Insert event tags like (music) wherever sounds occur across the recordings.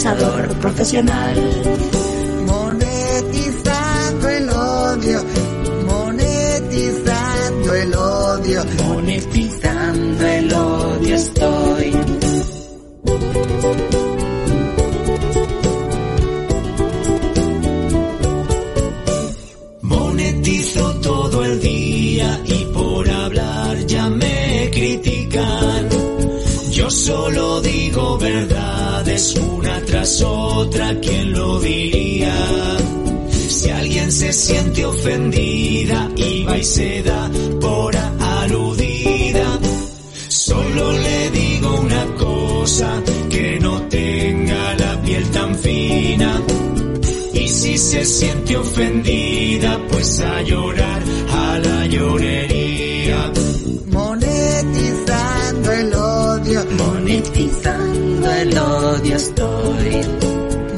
Monetizador profesional. Monetizando el odio, monetizando el odio, monetizando el odio estoy. Monetizo todo el día y por hablar ya me critican. Yo solo digo una tras otra, ¿quién lo diría? Si alguien se siente ofendida y va y se da por aludida, solo le digo una cosa, que no tenga la piel tan fina. Y si se siente ofendida, pues a llorar a la llorería. Monetizando el odio, monetizando el odio estoy.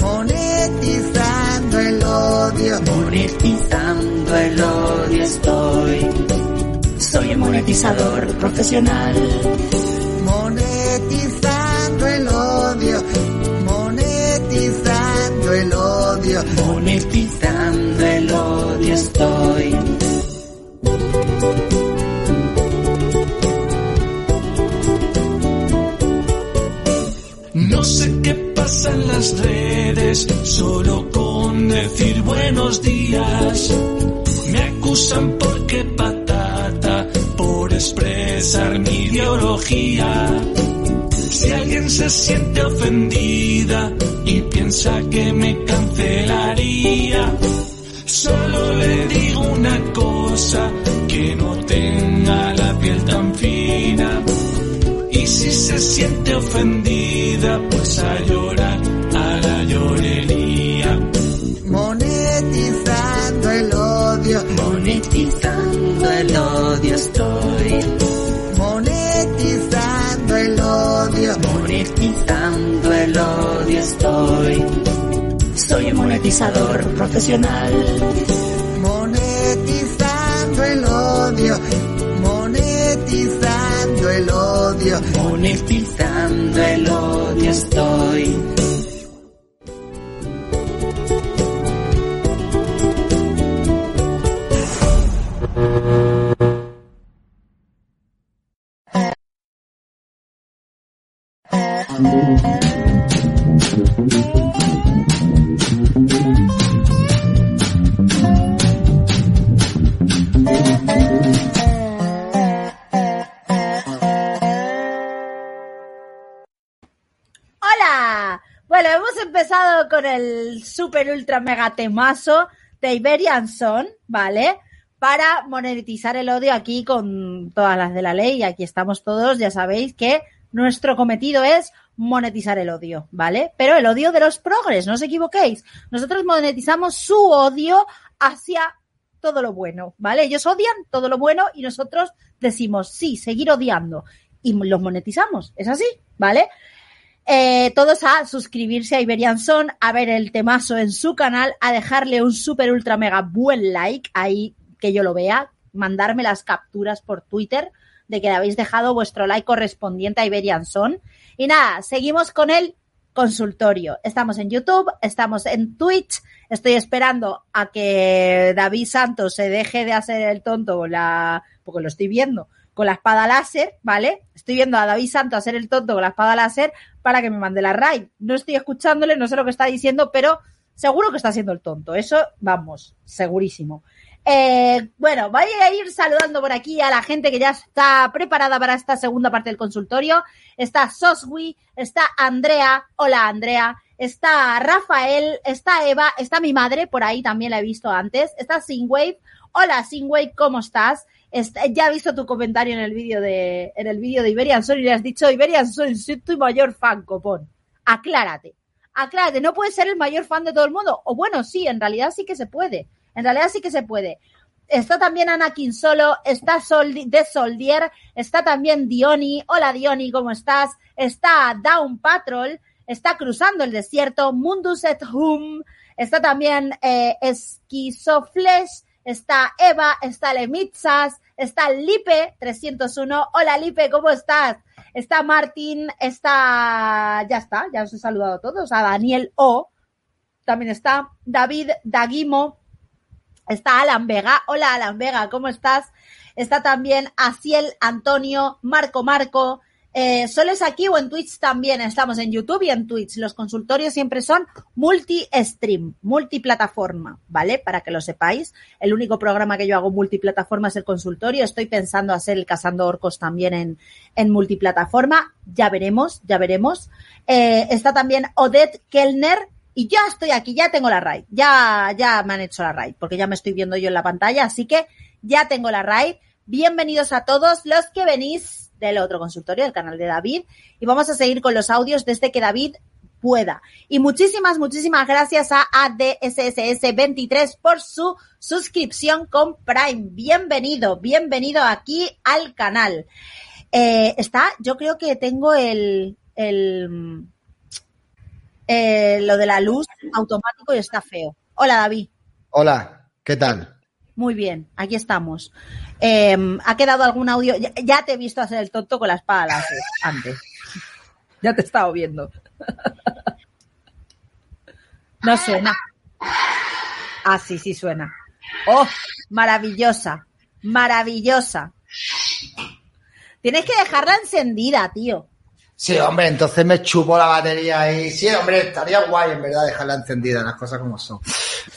Monetizando el odio, monetizando el odio estoy. Soy un monetizador profesional. Monetizando el odio, monetizando el odio, monetizando el odio estoy. En las redes, solo con decir buenos días. Me acusan porque patata, por expresar mi ideología. Si alguien se siente ofendida y piensa que me cancelaría, solo le digo una cosa, que no tenga la piel tan fina. Y si se siente ofendida, pues a monetizando el odio estoy. Soy un monetizador profesional. Monetizando el odio, monetizando el odio, monetizando el odio estoy. Con el super ultra mega temazo de Iberian Son, ¿vale? Para monetizar el odio aquí con todas las de la ley. Y aquí estamos todos, ya sabéis que nuestro cometido es monetizar el odio, ¿vale? Pero el odio de los progres, no os equivoquéis. Nosotros monetizamos su odio hacia todo lo bueno, ¿vale? Ellos odian todo lo bueno y nosotros decimos, sí, seguir odiando. Y los monetizamos, es así, ¿vale? Eh, todos a suscribirse a Iberian Son, a ver el temazo en su canal, a dejarle un super ultra mega buen like ahí que yo lo vea, mandarme las capturas por Twitter de que le habéis dejado vuestro like correspondiente a Iberian Son. Y nada, seguimos con el consultorio. Estamos en YouTube, estamos en Twitch, estoy esperando a que David Santos se deje de hacer el tonto con la, porque lo estoy viendo, con la espada láser, ¿vale? Estoy viendo a David Santos hacer el tonto con la espada láser para que me mande la raid. No estoy escuchándole, no sé lo que está diciendo, pero seguro que está haciendo el tonto. Eso, vamos, segurísimo. Eh, bueno, voy a ir saludando por aquí a la gente que ya está preparada para esta segunda parte del consultorio. Está Soswi, está Andrea, hola Andrea, está Rafael, está Eva, está mi madre, por ahí también la he visto antes, está Singwave, hola Singwave, ¿cómo estás? ya he visto tu comentario en el vídeo de en el vídeo de Iberian Soul y le has dicho Iberian Soul, soy tu mayor fan, copón. Aclárate, aclárate, no puedes ser el mayor fan de todo el mundo. O bueno, sí, en realidad sí que se puede. En realidad sí que se puede. Está también Anakin Solo, está Sol de Soldier, está también Diony. Hola Diony, ¿cómo estás? Está Down Patrol, está Cruzando el Desierto, Mundus et Hum, está también eh, Esquizoflesh, está Eva, está Lemitzas, está Lipe 301. Hola Lipe, ¿cómo estás? Está Martín, está, ya está, ya os he saludado a todos, a Daniel O, también está David Daguimo, Está Alan Vega. Hola Alan Vega, ¿cómo estás? Está también Asiel Antonio, Marco Marco. Eh, ¿Solo es aquí o en Twitch también? Estamos en YouTube y en Twitch. Los consultorios siempre son multi-stream, multiplataforma, ¿vale? Para que lo sepáis. El único programa que yo hago multiplataforma es el consultorio. Estoy pensando hacer el Cazando Orcos también en, en multiplataforma. Ya veremos, ya veremos. Eh, está también Odette Kellner, y ya estoy aquí, ya tengo la raid, ya, ya me han hecho la raid, porque ya me estoy viendo yo en la pantalla, así que ya tengo la raid. Bienvenidos a todos los que venís del otro consultorio, del canal de David, y vamos a seguir con los audios desde que David pueda. Y muchísimas, muchísimas gracias a ADSSS23 por su suscripción con Prime. Bienvenido, bienvenido aquí al canal. Eh, está, yo creo que tengo el, el, eh, lo de la luz automático y está feo. Hola, David. Hola, ¿qué tal? Muy bien, aquí estamos. Em, ¿Ha quedado algún audio? Ya, te he visto hacer el tonto con la espada antes. Ya te he estado viendo. No suena. Ah, sí, sí suena. ¡Oh! Maravillosa. Maravillosa. Tienes que dejarla encendida, tío. Sí, hombre, entonces me chupo la batería y sí, hombre, estaría guay en verdad dejarla encendida, las cosas como son.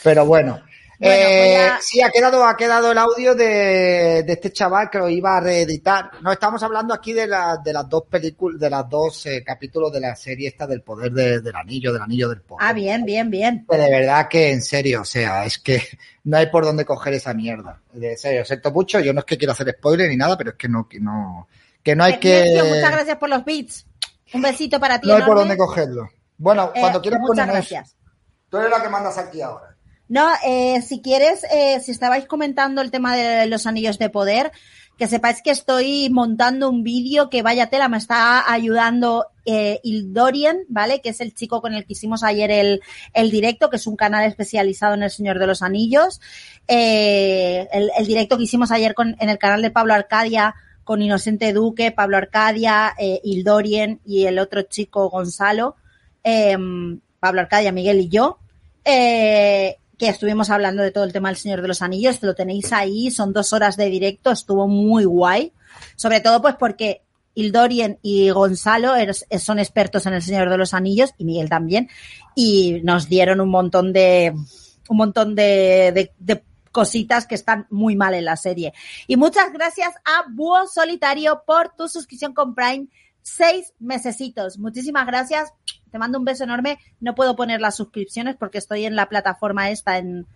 Pero bueno. Eh, sí, ha quedado, ha quedado el audio de, este chaval que lo iba a reeditar. No estamos hablando aquí de, de las dos películas, de las dos eh, capítulos de la serie esta del poder del anillo, del anillo del poder. Ah, bien, bien, bien. de verdad que en serio, o sea, es que no hay por dónde coger esa mierda. De serio, siento mucho, yo no es que quiero hacer spoiler ni nada, pero es que no, que no, que no hay que. Muchas gracias por los beats. Un besito para ti. No hay por dónde cogerlo. Bueno, eh, cuando quieras Muchas gracias. Tú eres la que mandas aquí ahora. No, eh, si quieres, eh, si estabais comentando el tema de los anillos de poder, que sepáis que estoy montando un vídeo que vaya tela, me está ayudando eh, Ildorian, ¿vale? Que es el chico con el que hicimos ayer el, el directo, que es un canal especializado en el Señor de los Anillos. Eh, el, el, directo que hicimos ayer con, en el canal de Pablo Arcadia con Inocente Duque, Pablo Arcadia, eh, Ildorien y el otro chico Gonzalo, em, Pablo Arcadia, Miguel y yo, eh, que estuvimos hablando de todo el tema del Señor de los Anillos, lo tenéis ahí, son dos horas de directo, estuvo muy guay, sobre todo pues porque Ildorien y Gonzalo son expertos en el Señor de los Anillos y Miguel también, y nos dieron un montón de un montón de cositas que están muy mal en la serie. Y muchas gracias a Búho Solitario por tu suscripción con Prime. Seis mesecitos. Muchísimas gracias. Te mando un beso enorme. No puedo poner las suscripciones porque estoy en la plataforma esta en,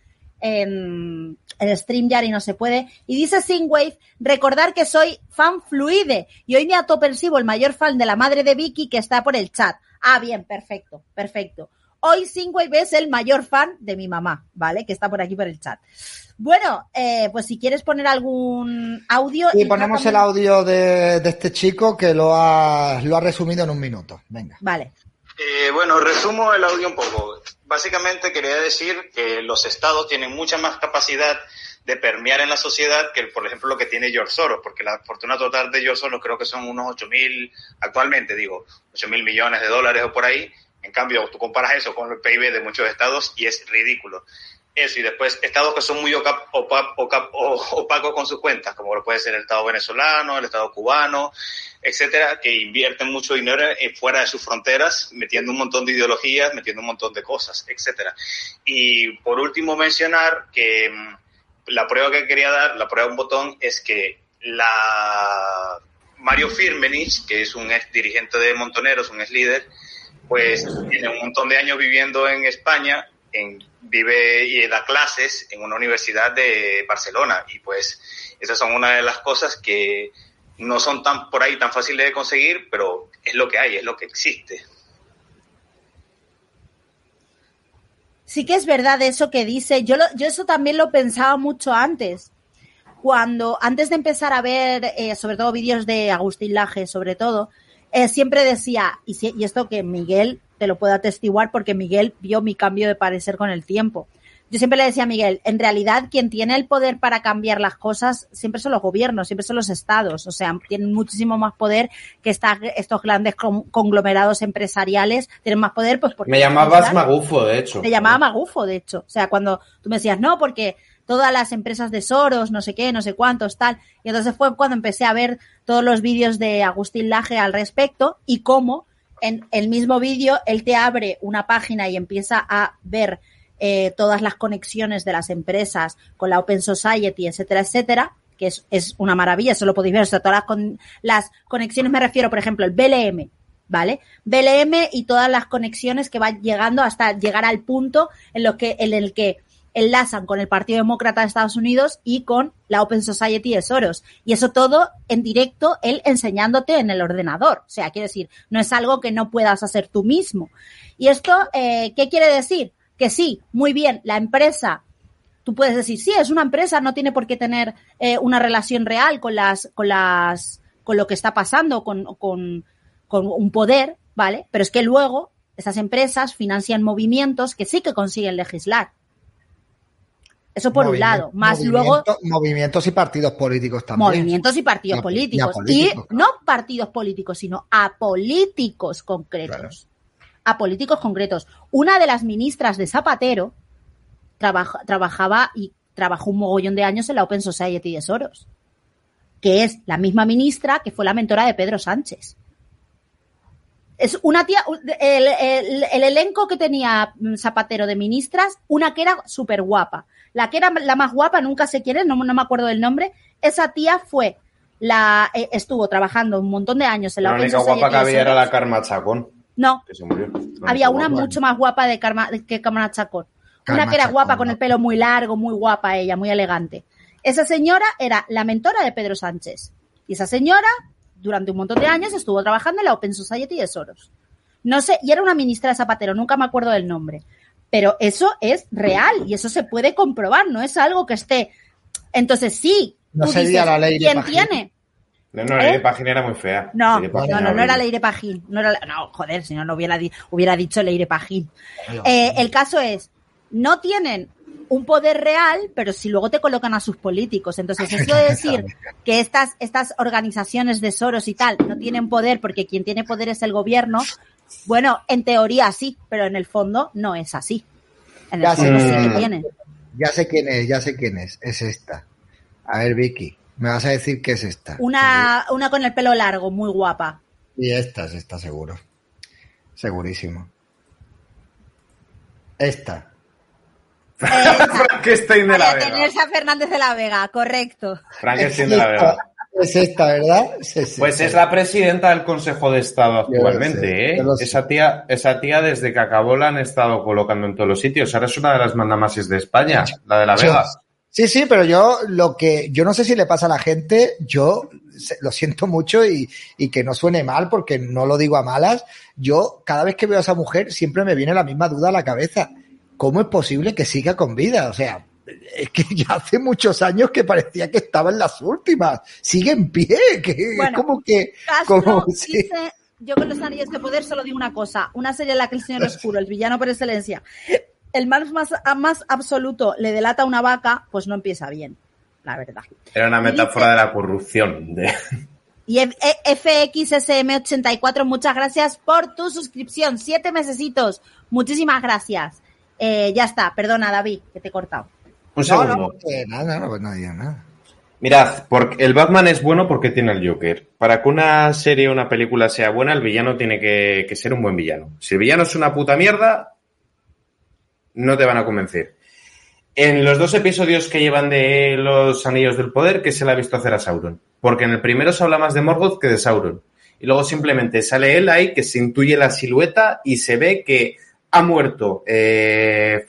en, en StreamYard y no se puede. Y dice Singwave, recordar que soy fan fluide y hoy me autopercibo el mayor fan de la madre de Vicky que está por el chat. Ah, bien, perfecto, perfecto. Hoy Singwave es el mayor fan de mi mamá, ¿vale? Que está por aquí por el chat. Bueno, eh, pues si quieres poner algún audio. Y ponemos el audio de, este chico que lo ha, lo ha resumido en un minuto. Venga. Vale. Eh, bueno, resumo el audio un poco. Básicamente quería decir que los estados tienen mucha más capacidad de permear en la sociedad que, por ejemplo, lo que tiene George Soros, porque la fortuna total de George Soros creo que son unos 8 mil, actualmente digo, 8 mil millones de dólares o por ahí. En cambio, tú comparas eso con el PIB de muchos estados y es ridículo. Eso, y después estados que son muy opacos con sus cuentas, como lo puede ser el Estado venezolano, el Estado cubano, etcétera, que invierten mucho dinero fuera de sus fronteras, metiendo un montón de ideologías, metiendo un montón de cosas, etcétera. Y por último, mencionar que mm, la prueba que quería dar, la prueba de un botón, es que la Mario Firmenich, que es un ex dirigente de Montoneros, un ex líder, pues tiene un montón de años viviendo en España, en, vive y da clases en una universidad de Barcelona y pues esas son una de las cosas que no son tan por ahí tan fáciles de conseguir, pero es lo que hay, es lo que existe. Sí que es verdad eso que dice. Yo, yo eso también lo pensaba mucho antes. Cuando, antes de empezar a ver, eh, sobre todo vídeos de Agustín Laje, sobre todo, eh, siempre decía, y, y esto que Miguel te lo puedo atestiguar porque Miguel vio mi cambio de parecer con el tiempo. Yo siempre le decía a Miguel, en realidad quien tiene el poder para cambiar las cosas siempre son los gobiernos, siempre son los estados, o sea, tienen muchísimo más poder que estos grandes conglomerados empresariales, tienen más poder pues porque... Me llamabas magufo, de hecho. Me llamaba magufo, de hecho. O sea, cuando tú me decías, no, porque todas las empresas de Soros, no sé qué, no sé cuántos, tal. Y entonces fue cuando empecé a ver todos los vídeos de Agustín Laje al respecto y cómo en el mismo vídeo él te abre una página y empieza a ver eh, todas las conexiones de las empresas con la Open Society, etcétera, etcétera, que es, una maravilla, eso lo podéis ver, o sea, todas las, con, las conexiones me refiero, por ejemplo, el BLM, ¿vale? BLM y todas las conexiones que van llegando hasta llegar al punto en, lo que, en el que enlazan con el Partido Demócrata de Estados Unidos y con la Open Society de Soros. Y eso todo en directo, él enseñándote en el ordenador. O sea, quiere decir, no es algo que no puedas hacer tú mismo. Y esto, eh, ¿qué quiere decir? que sí, muy bien, la empresa, tú puedes decir, sí, es una empresa, no tiene por qué tener eh, una relación real con las, con las, con lo que está pasando, con, con, con un poder, ¿vale? Pero es que luego esas empresas financian movimientos que sí que consiguen legislar. Eso por un lado. Más luego. Movimientos y partidos políticos también. Movimientos y partidos políticos. Y, no partidos políticos, sino a políticos concretos a políticos concretos. Una de las ministras de Zapatero trabajaba y trabajó un mogollón de años en la Open Society de Soros, que es la misma ministra que fue la mentora de Pedro Sánchez. Es una tía, el, elenco que tenía Zapatero de ministras, una que era súper guapa. La que era la más guapa, nunca sé quién es, no, me acuerdo del nombre. Esa tía fue la, eh, estuvo trabajando un montón de años en la, la única guapa que había era la Karma Chacón. No. Había una mucho más guapa de que Carmen Chacón. una que era guapa, con el pelo muy largo, muy guapa ella, muy elegante. Esa señora era la mentora de Pedro Sánchez. Y esa señora, durante un montón de años, estuvo trabajando en la Open Society de Soros. No sé, y era una ministra de Zapatero, nunca me acuerdo del nombre. Pero eso es real y eso se puede comprobar, no es algo que esté. Entonces, sí. No sería la ley ¿Quién tiene? No, no, Leire ¿Eh? Pajín era muy fea. No, no, no, no, era Leire Pajín. No, era, no, joder, si no, no hubiera, hubiera dicho Leire Pajín. Eh, el caso es, no tienen un poder real, pero si luego te colocan a sus políticos. Entonces, eso de (laughs) decir que estas, estas organizaciones de Soros y tal no tienen poder porque quien tiene poder es el gobierno, bueno, en teoría sí, pero en el fondo no es así. En el ya fondo sé, sí que tiene. Ya sé quién es, ya sé quién es. Es esta. A ver, Vicky. Me vas a decir qué es esta. Una, una con el pelo largo, muy guapa. Y esta es esta, seguro. Segurísimo. Esta. (laughs) Frankenstein de la Vega. Teresa Fernández de la Vega, correcto. Frankenstein de la Vega. Es esta, ¿verdad? pues es la presidenta del Consejo de Estado actualmente, ¿eh? Esa tía, esa tía desde que acabó la han estado colocando en todos los sitios. Ahora es una de las mandamases de España, la de la Vega. Sí, sí, pero yo lo que, yo no sé si le pasa a la gente, yo lo siento mucho y, y, que no suene mal porque no lo digo a malas. Yo cada vez que veo a esa mujer siempre me viene la misma duda a la cabeza. ¿Cómo es posible que siga con vida? O sea, es que ya hace muchos años que parecía que estaba en las últimas. Sigue en pie, que bueno, como que... Como, dice, yo con los anillos de poder solo digo una cosa, una serie en la que el señor oscuro, el villano por excelencia, el mal más, más absoluto le delata a una vaca, pues no empieza bien, la verdad. Era una metáfora de la corrupción. De... Y FXSM84, muchas gracias por tu suscripción. Siete mesecitos. Muchísimas gracias. Eh, ya está, perdona David, que te he cortado. Un segundo. No, no, nada, no, no digo nada. Mirad, porque el Batman es bueno porque tiene el Joker. Para que una serie o una película sea buena, el villano tiene que, que ser un buen villano. Si el villano es una puta mierda, no te van a convencer. En los dos episodios que llevan de los Anillos del Poder, ¿qué se le ha visto hacer a Sauron? Porque en el primero se habla más de Morgoth que de Sauron. Y luego simplemente sale él ahí, que se intuye la silueta y se ve que ha muerto eh,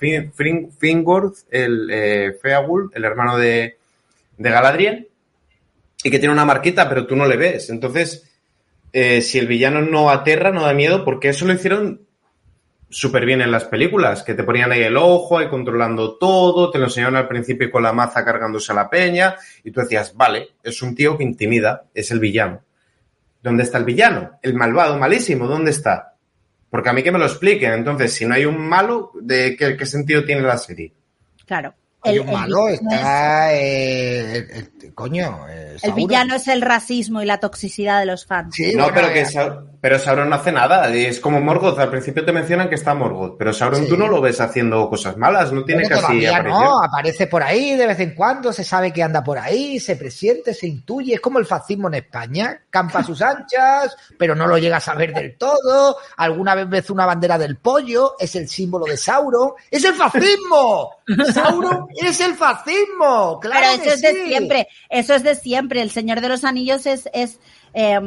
Fingorth, el eh, Feagul, el hermano de, de Galadriel, y que tiene una marquita, pero tú no le ves. Entonces, eh, si el villano no aterra, no da miedo, porque eso lo hicieron súper bien en las películas, que te ponían ahí el ojo, ahí controlando todo, te lo enseñaron al principio con la maza cargándose a la peña, y tú decías, vale, es un tío que intimida, es el villano. ¿Dónde está el villano? El malvado, malísimo, ¿dónde está? Porque a mí que me lo expliquen. Entonces, si no hay un malo, ¿de qué, qué sentido tiene la serie? Claro. Hay un malo, está. Eh, coño. Eh, el villano es el racismo y la toxicidad de los fans. no, pero que pero Sauron no hace nada. Es como Morgoth. Al principio te mencionan que está Morgoth, pero Sauron tú no lo ves haciendo cosas malas. No tiene casi. No, aparece por ahí de vez en cuando, se sabe que anda por ahí, se presiente, se intuye. Es como el fascismo en España. Campa a sus anchas, pero no lo llegas a ver del todo. Alguna vez ves una bandera del pollo, es el símbolo de Sauron. ¡Es el fascismo! ¡Sauron es el fascismo! ¡Claro! Pero eso es de siempre. Eso es de siempre. El Señor de los Anillos es, es eh,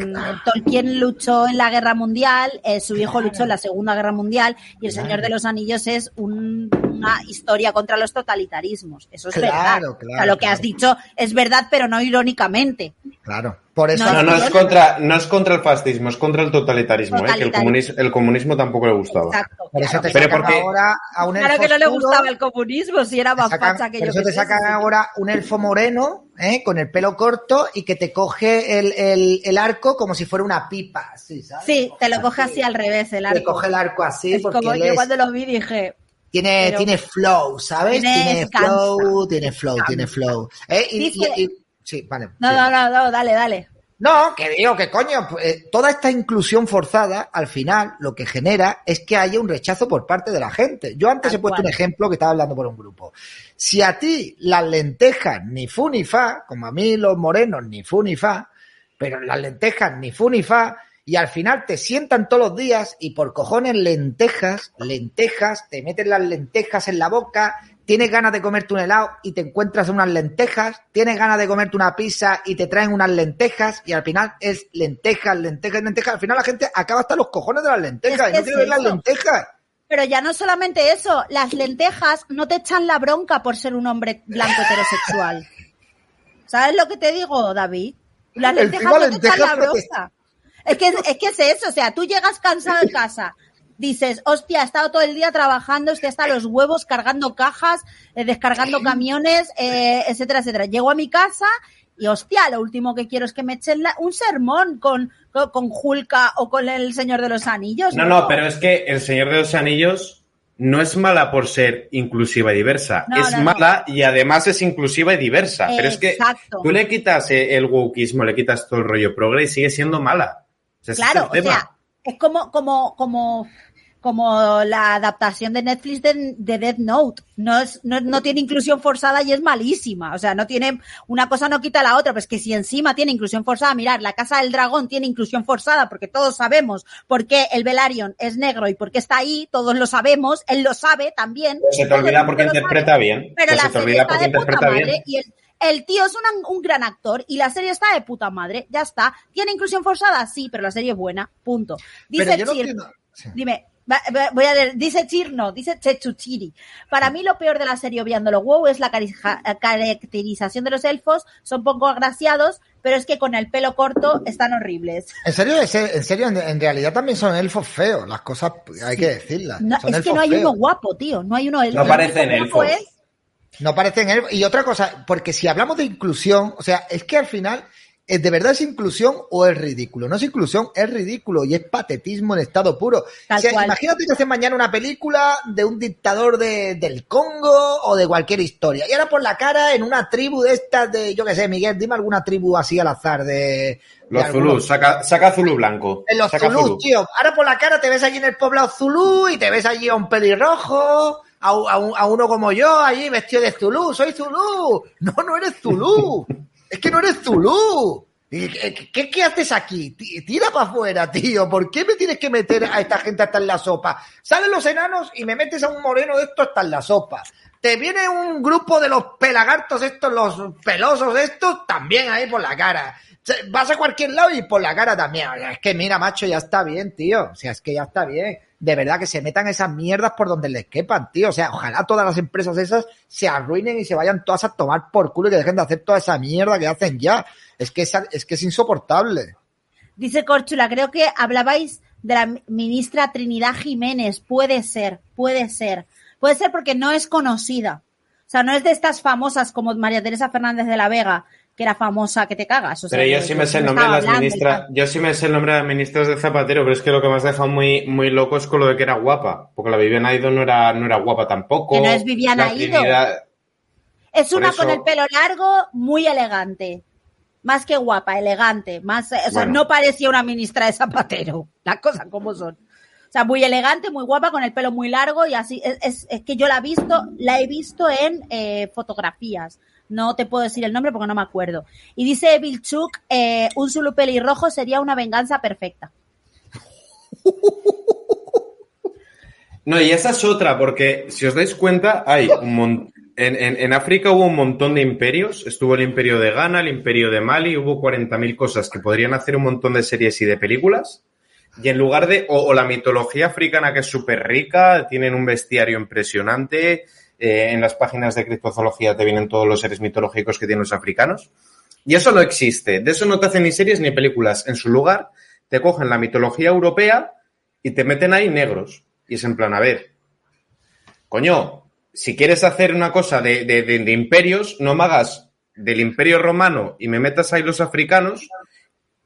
Tolkien luchó en la Guerra Mundial, eh, su hijo luchó en la Segunda Guerra Mundial y El Señor de los Anillos es una historia contra los totalitarismos. Eso es verdad. lo que has dicho es verdad, pero no irónicamente. Claro. Por eso no, no, es contra, no es contra el fascismo, es contra el totalitarismo, ¿eh? que el comunismo, el comunismo tampoco le gustaba. Exacto. Por eso te pero porque... ahora a un Claro que no le gustaba el comunismo, si era más facha que por yo. Por eso te sacan ahora un elfo moreno, ¿eh? con el pelo corto y que te coge el, el, el arco como si fuera una pipa. Sí, ¿sabes? sí te lo coge así al revés el arco. Te coge el arco así. Es porque como yo cuando lo vi dije, tiene, tiene flow, ¿sabes? Tiene, flow, tiene flow, tiene flow, ¿Eh? Y, sí, vale. No, no, no, no, dale, dale. No, que digo que coño, pues, toda esta inclusión forzada, al final, lo que genera es que haya un rechazo por parte de la gente. Yo antes he puesto un ejemplo que estaba hablando por un grupo. Si a ti las lentejas ni fu ni fa, como a mí los morenos ni fu ni fa, pero las lentejas ni fu ni fa, y al final te sientan todos los días y por cojones lentejas, lentejas, te meten las lentejas en la boca, tienes ganas de comerte un helado y te encuentras unas lentejas, tienes ganas de comerte una pizza y te traen unas lentejas y al final es lentejas, lentejas, lentejas. Al final la gente acaba hasta los cojones de las lentejas y no quiere ver las lentejas. Pero ya no solamente eso, las lentejas no te echan la bronca por ser un hombre blanco heterosexual. (laughs) ¿Sabes lo que te digo, David? Las lentejas no te echan la bronca. Es que, es que es eso, o sea, tú llegas cansado de casa, dices, hostia, he estado todo el día trabajando, estoy hasta los huevos cargando cajas, eh, descargando camiones, eh, etcétera, etcétera. Llego a mi casa y hostia, lo último que quiero es que me echen un sermón con, con, Julka o con el Señor de los Anillos. No, no, pero es que el Señor de los Anillos no es mala por ser inclusiva y diversa, es mala y además es inclusiva y diversa. Pero es que tú le quitas el wokismo, le quitas todo el rollo progre y sigue siendo mala. Claro, o sea, es como, como, como, como la adaptación de Netflix de, de Death Note. No, es, no, no, tiene inclusión forzada y es malísima. O sea, no tiene, una cosa no quita la otra, pues que si encima tiene inclusión forzada, mirar, la Casa del Dragón tiene inclusión forzada porque todos sabemos por qué el Velaryon es negro y por qué está ahí, todos lo sabemos, él lo sabe también. se te olvida porque interpreta bien. Pero la se te olvida porque interpreta bien. Y el, el tío es un gran actor y la serie está de puta madre, ya está. ¿Tiene inclusión forzada? Sí, pero la serie es buena, punto. Dice Chir, dime, voy a leer, dice Chir, no, dice Chechuchiri. Para mí lo peor de la serie, obviándolo wow, es la caracterización de los elfos, son poco agraciados, pero es que con el pelo corto están horribles. En serio, en serio, en, realidad también son elfos feos, las cosas hay que decirlas. es que no hay uno guapo, tío, no hay uno. no parecen elfos. No parecen él. Y otra cosa, porque si hablamos de inclusión, o sea, es que al final, ¿de verdad es inclusión o es ridículo? No es inclusión, es ridículo y es patetismo en estado puro. o sea, imagínate que haces mañana una película de un dictador de, del Congo o de cualquier historia. Y ahora por la cara en una tribu de estas de, yo qué sé, Miguel, dime alguna tribu así al azar de... Los Zulus, saca, saca Zulu blanco. En los Zulus, tío. Ahora por la cara te ves allí en el poblado Zulu y te ves allí a un pelirrojo a, uno como yo allí vestido de Zulu, soy Zulu. No, no eres Zulu. es que no eres Zulu. ¿Qué, ¿Qué, haces aquí? Tira para afuera, tío. ¿Por qué me tienes que meter a esta gente hasta en la sopa? Salen los enanos y me metes a un moreno de esto hasta en la sopa. Te viene un grupo de los pelagartos estos, los pelosos estos, también ahí por la cara. Vas a cualquier lado y por la cara también. es que mira, macho, ya está bien, tío. O sea, es que ya está bien. De verdad que se metan esas mierdas por donde les quepan, tío. O sea, ojalá todas las empresas esas se arruinen y se vayan todas a tomar por culo y que dejen de hacer toda esa mierda que hacen ya. Es que es, es que es insoportable. Dice Corchula, creo que hablabais de la ministra Trinidad Jiménez. Puede ser, puede ser. Puede ser porque no es conocida. O sea, no es de estas famosas como María Teresa Fernández de la Vega, que era famosa que te cagas. pero yo sí me sé el nombre de las ministras, yo sí me sé el nombre de las ministras de Zapatero, pero es que lo que me has dejado muy, muy loco es con lo de que era guapa, porque la Viviana Aido no era, no era guapa tampoco. Que no es Viviana Aido. Es una con el pelo largo, muy elegante. Más que guapa, elegante. Más, o sea, no parecía una ministra de Zapatero. Las cosas como son. Sea, muy elegante, muy guapa, con el pelo muy largo y así. Es, es, que yo la he visto, la he visto en eh, fotografías no te puedo decir el nombre porque no me acuerdo. Y dice Bill Chuk, eh, un Zulu pelirrojo sería una venganza perfecta. No, y esa es otra, porque si os dais cuenta, hay un en, en, África hubo un montón de imperios. Estuvo el imperio de Ghana, el imperio de Mali, hubo 40.000 cosas que podrían hacer un montón de series y de películas. Y en lugar de, o, la mitología africana que es súper rica, tienen un bestiario impresionante, eh, en las páginas de criptozoología te vienen todos los seres mitológicos que tienen los africanos. Y eso no existe. De eso no te hacen ni series ni películas. En su lugar, te cogen la mitología europea y te meten ahí negros. Y es en plan, a ver, coño, si quieres hacer una cosa de, de imperios, no me hagas del imperio romano y me metas ahí los africanos,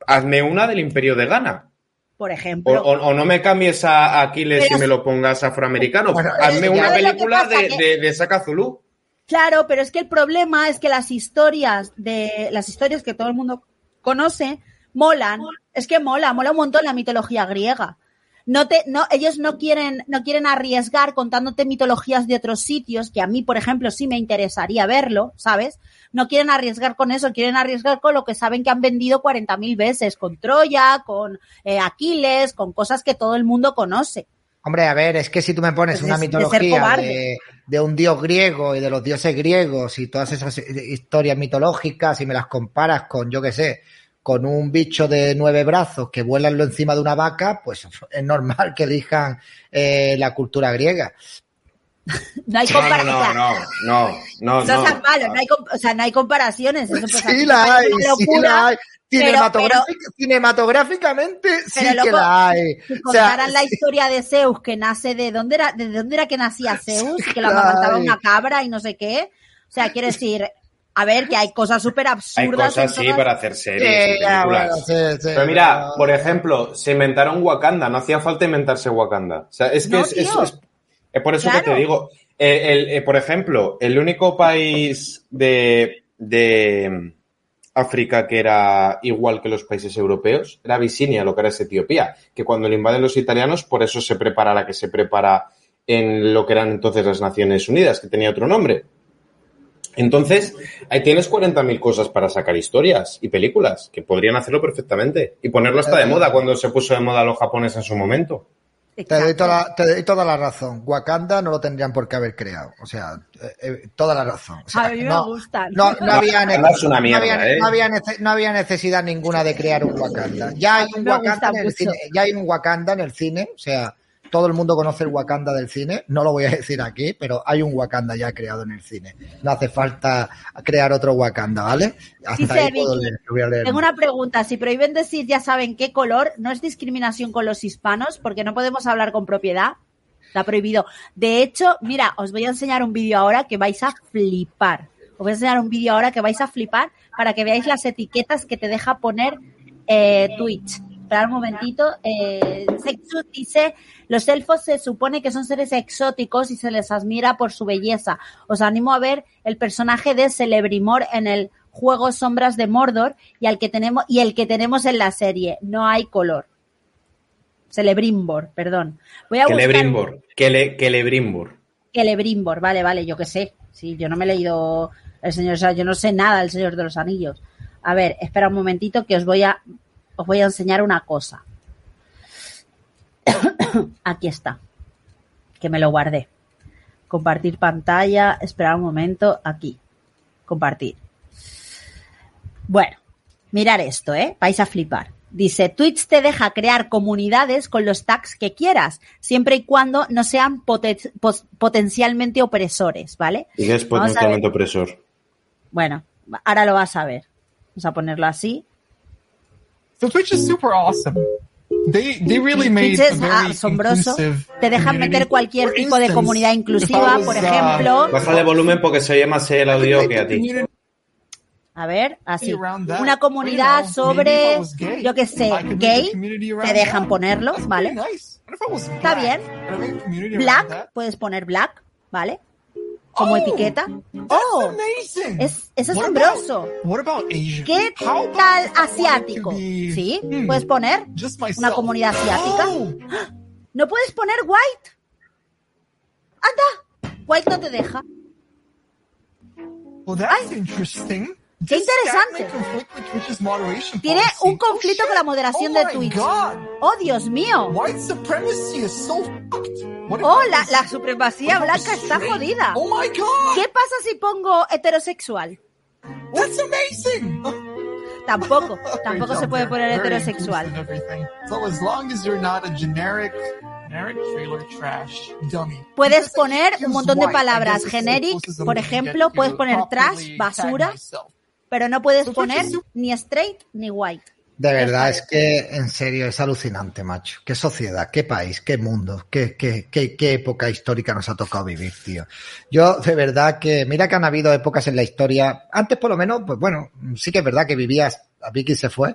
hazme una del imperio de Ghana por ejemplo. O, no me cambies a Aquiles y me lo pongas afroamericano. Hazme una película de, de, Saka Zulu. Claro, pero es que el problema es que las historias de las historias que todo el mundo conoce molan. Es que mola, mola un montón la mitología griega no te, no, ellos no quieren, no quieren arriesgar contándote mitologías de otros sitios, que a mí, por ejemplo, sí me interesaría verlo, ¿sabes? No quieren arriesgar con eso, quieren arriesgar con lo que saben que han vendido 40.000 veces, con Troya, con eh, Aquiles, con cosas que todo el mundo conoce. Hombre, a ver, es que si tú me pones una mitología de, de, un dios griego y de los dioses griegos y todas esas historias mitológicas y me las comparas con, yo qué sé, con un bicho de nueve brazos que vuela lo encima de una vaca, pues (laughs) es normal que elijan eh, la cultura griega. (laughs) No hay comparaciones. No, no, no, no, no, no, malo, no hay, o sea, no hay comparaciones. Eso sí, la hay, sí la hay. cinematográficamente sí que la hay. Si contaran la historia de Zeus que nace de dónde era, de dónde era que nacía (laughs) Zeus, que lo amamantaba una cabra y no sé qué. O sea, quiere decir, a ver, que hay cosas súper absurdas. Hay cosas, sí, para hacer series películas. Pero mira, por ejemplo, se inventaron Wakanda, no hacía falta inventarse Wakanda. O sea, es que es, es, por eso que te digo. Eh, eh, por ejemplo, el único país de, de África que era igual que los países europeos era Abisinia, lo que era Etiopía, que cuando lo invaden los italianos, por eso se prepara la que se prepara en lo que eran entonces las Naciones Unidas, que tenía otro nombre. Entonces, ahí tienes 40.000 cosas para sacar historias y películas que podrían hacerlo perfectamente y ponerlo hasta de moda cuando se puso de moda los japoneses en su momento. Te doy, toda, te doy, toda, la razón. Wakanda no lo tendrían por qué haber creado. O sea, eh, eh, toda la razón. a mí me gusta. No, había, no, había, necesidad ninguna de crear un Wakanda. Ya hay un Wakanda en el cine. Ya hay un Wakanda en el cine. O sea, todo el mundo conoce el Wakanda del cine, no lo voy a decir aquí, pero hay un Wakanda ya creado en el cine. No hace falta crear otro Wakanda, ¿vale? Hasta ahí puedo leer, Tengo una pregunta, si prohíben decir ya saben qué color, ¿no es discriminación con los hispanos? Porque no podemos hablar con propiedad. Está prohibido. De hecho, mira, os voy a enseñar un vídeo ahora que vais a flipar. Os voy a enseñar un vídeo ahora que vais a flipar para que veáis las etiquetas que te deja poner eh, Twitch. Esperar un momentito. Eh, dice, los elfos se supone que son seres exóticos y se les admira por su belleza. Os animo a ver el personaje de Celebrimor en el juego Sombras de Mordor y, al que tenemos, y el que tenemos en la serie. No hay color. Celebrimbor, perdón. Voy a Celebrimbor, Celebrimbor. Celebrimbor, vale, vale, yo qué sé. Sí, yo no me he leído el Señor, o sea, yo no sé nada del Señor de los Anillos. A ver, espera un momentito que os voy a os voy a enseñar una cosa. (coughs) Aquí está, que me lo guardé. Compartir pantalla, esperar un momento, aquí. Compartir. Bueno, mirar esto, ¿eh? Vais a flipar. Dice, Twitch te deja crear comunidades con los tags que quieras, siempre y cuando no sean poten- potencialmente opresores, ¿vale? ¿Y qué es potencialmente opresor? Bueno, ahora lo vas a ver. Vamos a ponerlo así. Twitch is super awesome. They they really made Twitch a es very asombroso. inclusive Te dejan community. meter cualquier For tipo de instance, comunidad inclusiva, por uh, ejemplo. Bájale volumen porque se oye más el audio que a ti. community A ver, así. Una comunidad sobre, yo qué sé, gay. Te dejan ponerlo, ¿vale? Está bien. Black, puedes poner black, ¿vale? Como Oh, etiqueta. Oh, es, es What asombroso. about- What about Asian? ¿Qué How tal asiático? be, Sí, hmm, puedes poner una comunidad asiática. Oh, No puedes poner white. Anda, white no te deja. well, that's interesting. Qué interesante. Tiene un conflicto Oh, con la moderación oh de my Twitch. Oh, Dios mío. Oh, la, la supremacía blanca está jodida. Oh. ¿Qué pasa si pongo heterosexual? That's amazing. (laughs) Tampoco, tampoco se puede poner heterosexual. inclusive everything. So as long as you're not a generic, generic trailer trash dummy. Puedes poner un montón de palabras generic, por ejemplo, puedes poner trash, basura. Pero no puedes poner ni straight ni white. De verdad, es que en serio es alucinante, macho. Qué sociedad, qué país, qué mundo, qué, qué, qué, qué época histórica nos ha tocado vivir, tío. Yo, de verdad que, mira que han habido épocas en la historia, antes por lo menos, pues bueno, sí que es verdad que vivías, a Vicky se fue,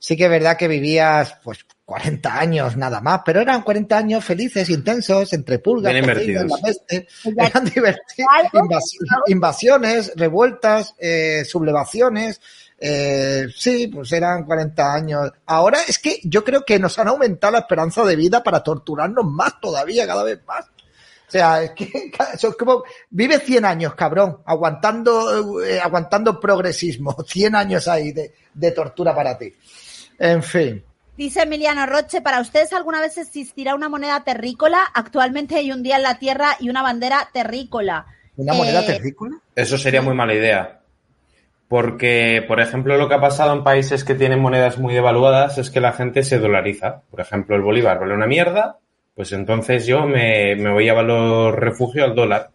sí que es verdad que vivías, pues, 40 años nada más, pero eran 40 años felices, intensos, entre pulgas, Bien cocinas, la peste, eran divertidos, invas- invasiones, revueltas, eh, sublevaciones, eh, sí, pues eran 40 años. Ahora es que yo creo que nos han aumentado la esperanza de vida para torturarnos más todavía, cada vez más. O sea, es que (laughs) eso es como, vive 100 años, cabrón, aguantando, eh, aguantando progresismo, (laughs) 100 años ahí de, de tortura para ti. En fin. Dice Emiliano Roche, ¿para ustedes alguna vez existirá una moneda terrícola? Actualmente hay un día en la Tierra y una bandera terrícola. ¿Una moneda Eh, terrícola? Eso sería muy mala idea. Porque, por ejemplo, lo que ha pasado en países que tienen monedas muy devaluadas es que la gente se dolariza. Por ejemplo, el bolívar vale una mierda, pues entonces yo me, me voy a valor refugio al dólar.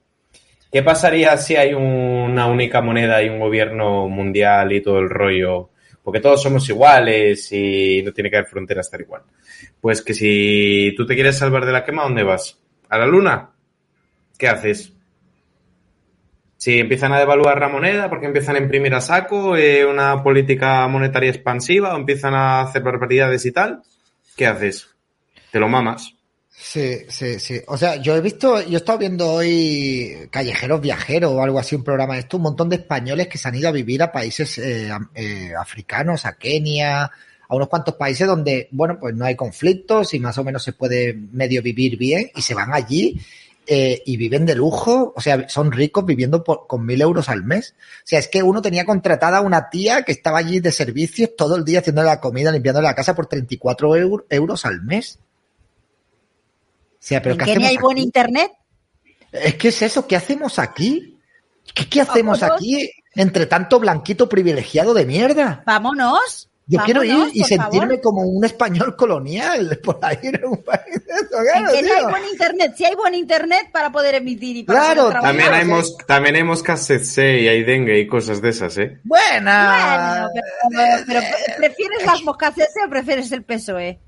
¿Qué pasaría si hay una única moneda y un gobierno mundial y todo el rollo? Porque todos somos iguales y no tiene que haber fronteras tal igual. Pues que si tú te quieres salvar de la quema, ¿a ¿dónde vas? ¿A la luna? ¿Qué haces? Si empiezan a devaluar la moneda porque empiezan a imprimir a saco eh, una política monetaria expansiva o empiezan a hacer barbaridades y tal, ¿qué haces? Te lo mamas. Sí, sí, sí. O sea, yo he visto, yo he estado viendo hoy Callejeros Viajeros o algo así, un programa de esto, un montón de españoles que se han ido a vivir a países eh, eh, africanos, a Kenia, a unos cuantos países donde, bueno, pues no hay conflictos y más o menos se puede medio vivir bien y se van allí eh, y viven de lujo, o sea, son ricos viviendo por- con mil euros al mes. O sea, es que uno tenía contratada a una tía que estaba allí de servicios todo el día haciendo la comida, limpiando la casa por 34 eur- euros al mes. Sea, pero ¿En ¿qué Kenia hay buen internet? Es que es eso, ¿qué hacemos aquí? ¿Qué, qué hacemos Vámonos. aquí entre tanto blanquito privilegiado de mierda? Vámonos. Yo quiero ir y sentirme favor. como un español colonial (laughs) por ahí en un país de eso, En claro, Kenia hay buen internet. Sí hay buen internet para poder emitir y para Claro, poder. También hay, mos- también hay moscas y hay dengue y cosas de esas, ¿eh? Buena. Bueno, pero, pero ¿prefieres las moscas ese o prefieres el PSOE?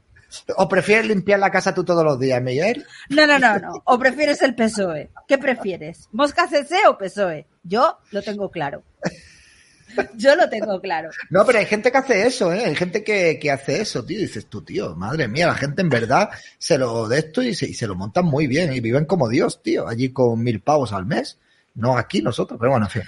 ¿O prefieres limpiar la casa tú todos los días, Miguel? No, no, no, no. ¿O prefieres el PSOE? ¿Qué prefieres? ¿Mosca CC o PSOE? Yo lo tengo claro. Yo lo tengo claro. No, pero hay gente que hace eso, ¿eh? Hay gente que, que hace eso, tío. Y dices tú, tío, madre mía, la gente en verdad se lo de esto y se, y se lo montan muy bien y viven como Dios, tío, allí con mil pavos al mes. No aquí nosotros, pero bueno, en fin.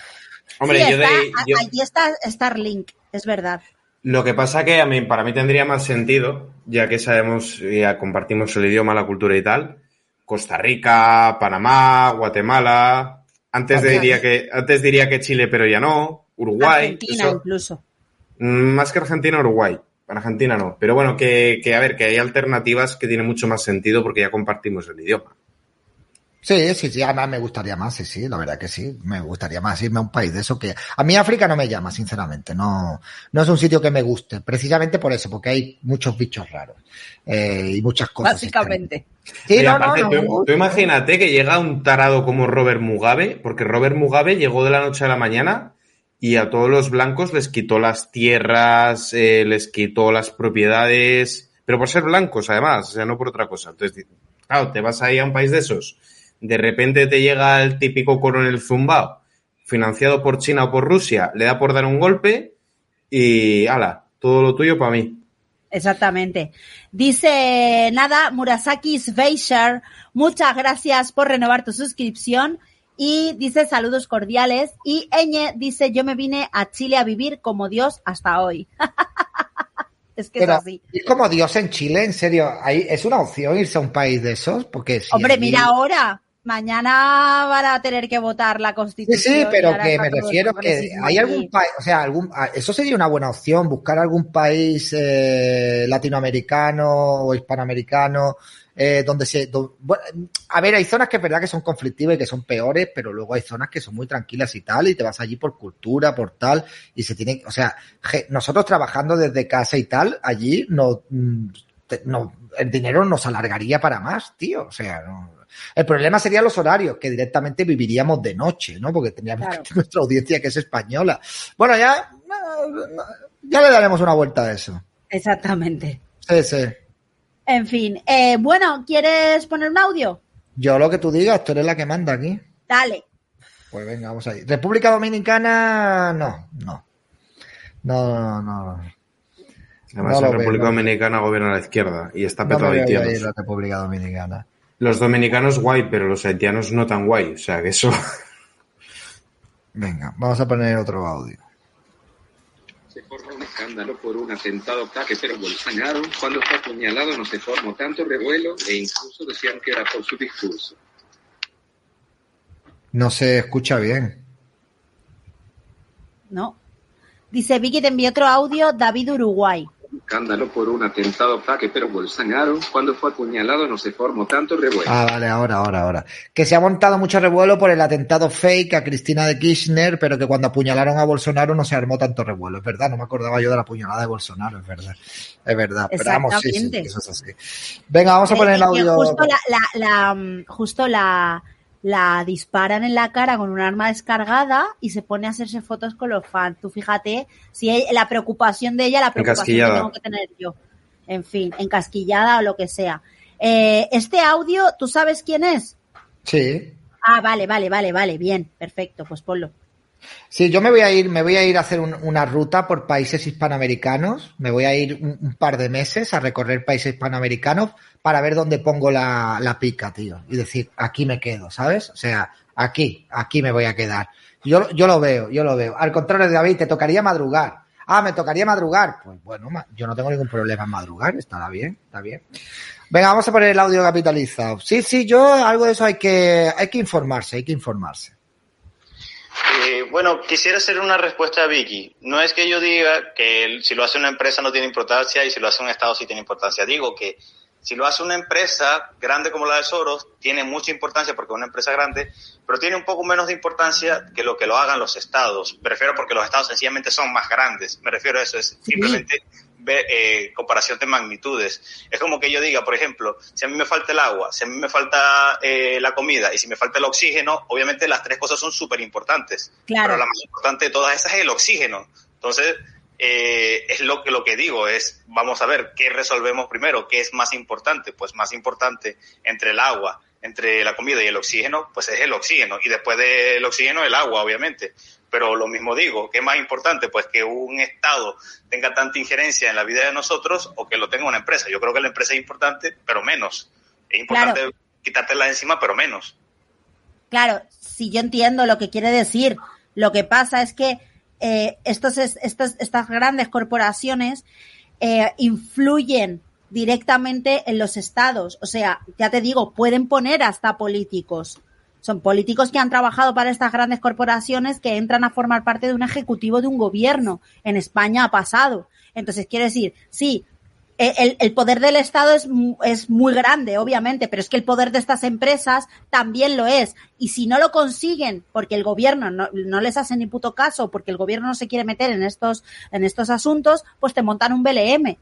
Hombre, Sí, yo, de, yo- Allí está Starlink, es verdad. Lo que pasa que a mí, para mí tendría más sentido, ya que sabemos, ya compartimos el idioma, la cultura y tal, Costa Rica, Panamá, Guatemala, antes Vale. diría que, antes diría que Chile, pero ya no, Uruguay, Argentina eso- incluso. Mm, más que Argentina, Uruguay. Para Argentina no. Pero bueno, que, que a ver, que hay alternativas que tienen mucho más sentido porque ya compartimos el idioma. Sí, sí, sí, además me gustaría más, sí, sí, la verdad que sí, me gustaría más irme a un país de eso que a mí África no me llama, sinceramente, no, no es un sitio que me guste, precisamente por eso, porque hay muchos bichos raros eh, y muchas cosas. Básicamente. Sí, no, aparte, no, tú, no. tú imagínate que llega un tarado como Robert Mugabe, porque Robert Mugabe llegó de la noche a la mañana y a todos los blancos les quitó las tierras, eh, les quitó las propiedades, pero por ser blancos además, o sea, no por otra cosa. Entonces, claro, te vas ahí a un país de esos, de repente te llega el típico coronel zumbao, financiado por China o por Rusia, le da por dar un golpe y, ala, todo lo tuyo para mí. Exactamente. Dice, nada, Murasaki Sveisher, muchas gracias por renovar tu suscripción. Y dice saludos cordiales. Y Eñe dice, yo me vine a Chile a vivir como Dios hasta hoy. (laughs) es que Pero, es así. es como Dios en Chile, en serio, es una opción irse a un país de esos, porque si Hombre, mira ahora. Mañana van a tener que votar la Sí, constitución. sí, y pero que me refiero que hay algún país, o sea, algún, ah, eso sería una buena opción, buscar algún país eh, latinoamericano o hispanoamericano eh, donde se, bueno, a ver, hay zonas que es verdad que son conflictivas y que son peores, pero luego hay zonas que son muy tranquilas y tal, y te vas allí por cultura, por tal, y se tiene, o sea, nosotros trabajando desde casa y tal, allí no, mm, no, el dinero nos alargaría para más, tío, o sea, no. El problema serían los horarios, que directamente viviríamos de noche, ¿no? Porque tendríamos Claro. que nuestra audiencia que es española. Bueno, ya, ya le daremos una vuelta a eso. Exactamente. Sí, sí. En fin. Eh, bueno, ¿quieres poner un audio? Yo lo que tú digas, tú eres la que manda aquí. Dale. Pues venga, vamos ahí. República Dominicana, no, no. No, no, no. Además, No veo, República no. Dominicana gobierna la izquierda y está No petado de haitianos. en la República Dominicana. Los dominicanos guay, pero los haitianos no tan guay. O sea, que eso... (laughs) Venga, vamos a poner otro audio. Se forma un escándalo por un atentado ataque, pero Bolsonaro, cuando fue apuñalado, no se formó tanto revuelo e incluso decían que era por su discurso. No se escucha bien. No. Dice Vicky, te envió otro audio, David Uruguay. Escándalo por un atentado ataque, pero Bolsonaro, cuando fue apuñalado, no se formó tanto revuelo. Ah, vale, ahora, ahora, ahora. Que se ha montado mucho revuelo por el atentado fake a Cristina de Kirchner, pero que cuando apuñalaron a Bolsonaro no se armó tanto revuelo. Es verdad, no me acordaba yo de la puñalada de Bolsonaro, es verdad. Es verdad. Pero vamos, sí, sí, eso es así. Venga, vamos a poner el Eh, que audio. Justo la, la- la, mm, justo la, la disparan en la cara con un arma descargada y se pone a hacerse fotos con los fans. Tú fíjate, si ella- la preocupación de ella, la preocupación que tengo que tener yo. En fin, encasquillada o lo que sea. Eh, este audio, ¿tú sabes quién es? Sí. Ah, vale, vale, vale, vale, bien, perfecto, pues ponlo. Sí, yo me voy a ir, me voy a ir a hacer un- una ruta por países hispanoamericanos. Me voy a ir un, un par de meses a recorrer países hispanoamericanos para ver dónde pongo la, la pica, tío. Y decir, aquí me quedo, ¿sabes? O sea, aquí, aquí me voy a quedar. Yo, yo lo veo, yo lo veo. Al contrario de David, te tocaría madrugar. Ah, me tocaría madrugar. Pues bueno, yo no tengo ningún problema en madrugar, estará bien, está bien. Venga, vamos a poner el audio capitalizado. Sí, sí, yo algo de eso hay que, hay que informarse, hay que informarse. Eh, bueno, quisiera hacer una respuesta a Vicky. No es que yo diga que si lo hace una empresa no tiene importancia y si lo hace un Estado sí tiene importancia. Digo que si lo hace una empresa grande como la de Soros, tiene mucha importancia porque es una empresa grande, pero tiene un poco menos de importancia que lo que lo hagan los Estados. Me refiero porque los Estados sencillamente son más grandes. Me refiero a eso, es simplemente eh, comparación de magnitudes. Es como que yo diga, por ejemplo, si a mí me falta el agua, si a mí me falta eh, la comida y si me falta el oxígeno, obviamente las tres cosas son súper importantes. Claro. Pero la más importante de todas esas es el oxígeno. Entonces, eh, es lo que, lo que digo, es, vamos a ver, ¿qué resolvemos primero? ¿Qué es más importante? Pues más importante entre el agua, entre la comida y el oxígeno, pues es el oxígeno. Y después del oxígeno, el agua, obviamente. Pero lo mismo digo, ¿qué es más importante? Pues que un Estado tenga tanta injerencia en la vida de nosotros o que lo tenga una empresa. Yo creo que la empresa es importante, pero menos. Es importante Claro. quitártela de encima, pero menos. Claro, si yo entiendo lo que quiere decir, lo que pasa es que eh, estos, es- estos- estas grandes corporaciones eh, influyen directamente en los estados. O sea, ya te digo, pueden poner hasta políticos. Son políticos que han trabajado para estas grandes corporaciones que entran a formar parte de un ejecutivo de un gobierno. En España ha pasado. Entonces, quiero decir, sí, eh, el, el, poder del Estado es, es, muy grande, obviamente, pero es que el poder de estas empresas también lo es. Y si no lo consiguen, porque el gobierno no, no, les hace ni puto caso, porque el gobierno no se quiere meter en estos, en estos asuntos, pues te montan un BLM.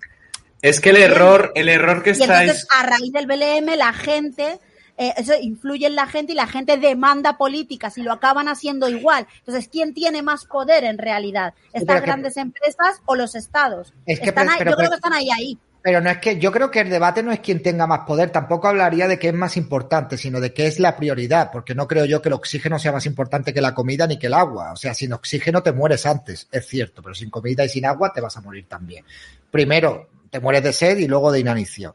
Es que el error, el error que y está a raíz del BLM, la gente eh, eso influye en la gente y la gente demanda políticas y lo acaban haciendo igual. Entonces, ¿quién tiene más poder en realidad? ¿Estas grandes empresas o los estados? Es que, Están pero- ahí- pero- yo creo que están ahí, ahí. Pero no es que, yo creo que el debate no es quien tenga más poder, tampoco hablaría de qué es más importante, sino de qué es la prioridad, porque no creo yo que el oxígeno sea más importante que la comida ni que el agua. O sea, sin oxígeno te mueres antes, es cierto, pero sin comida y sin agua te vas a morir también. Primero te mueres de sed y luego de inanición.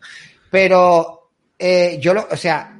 Pero eh, yo lo, o sea,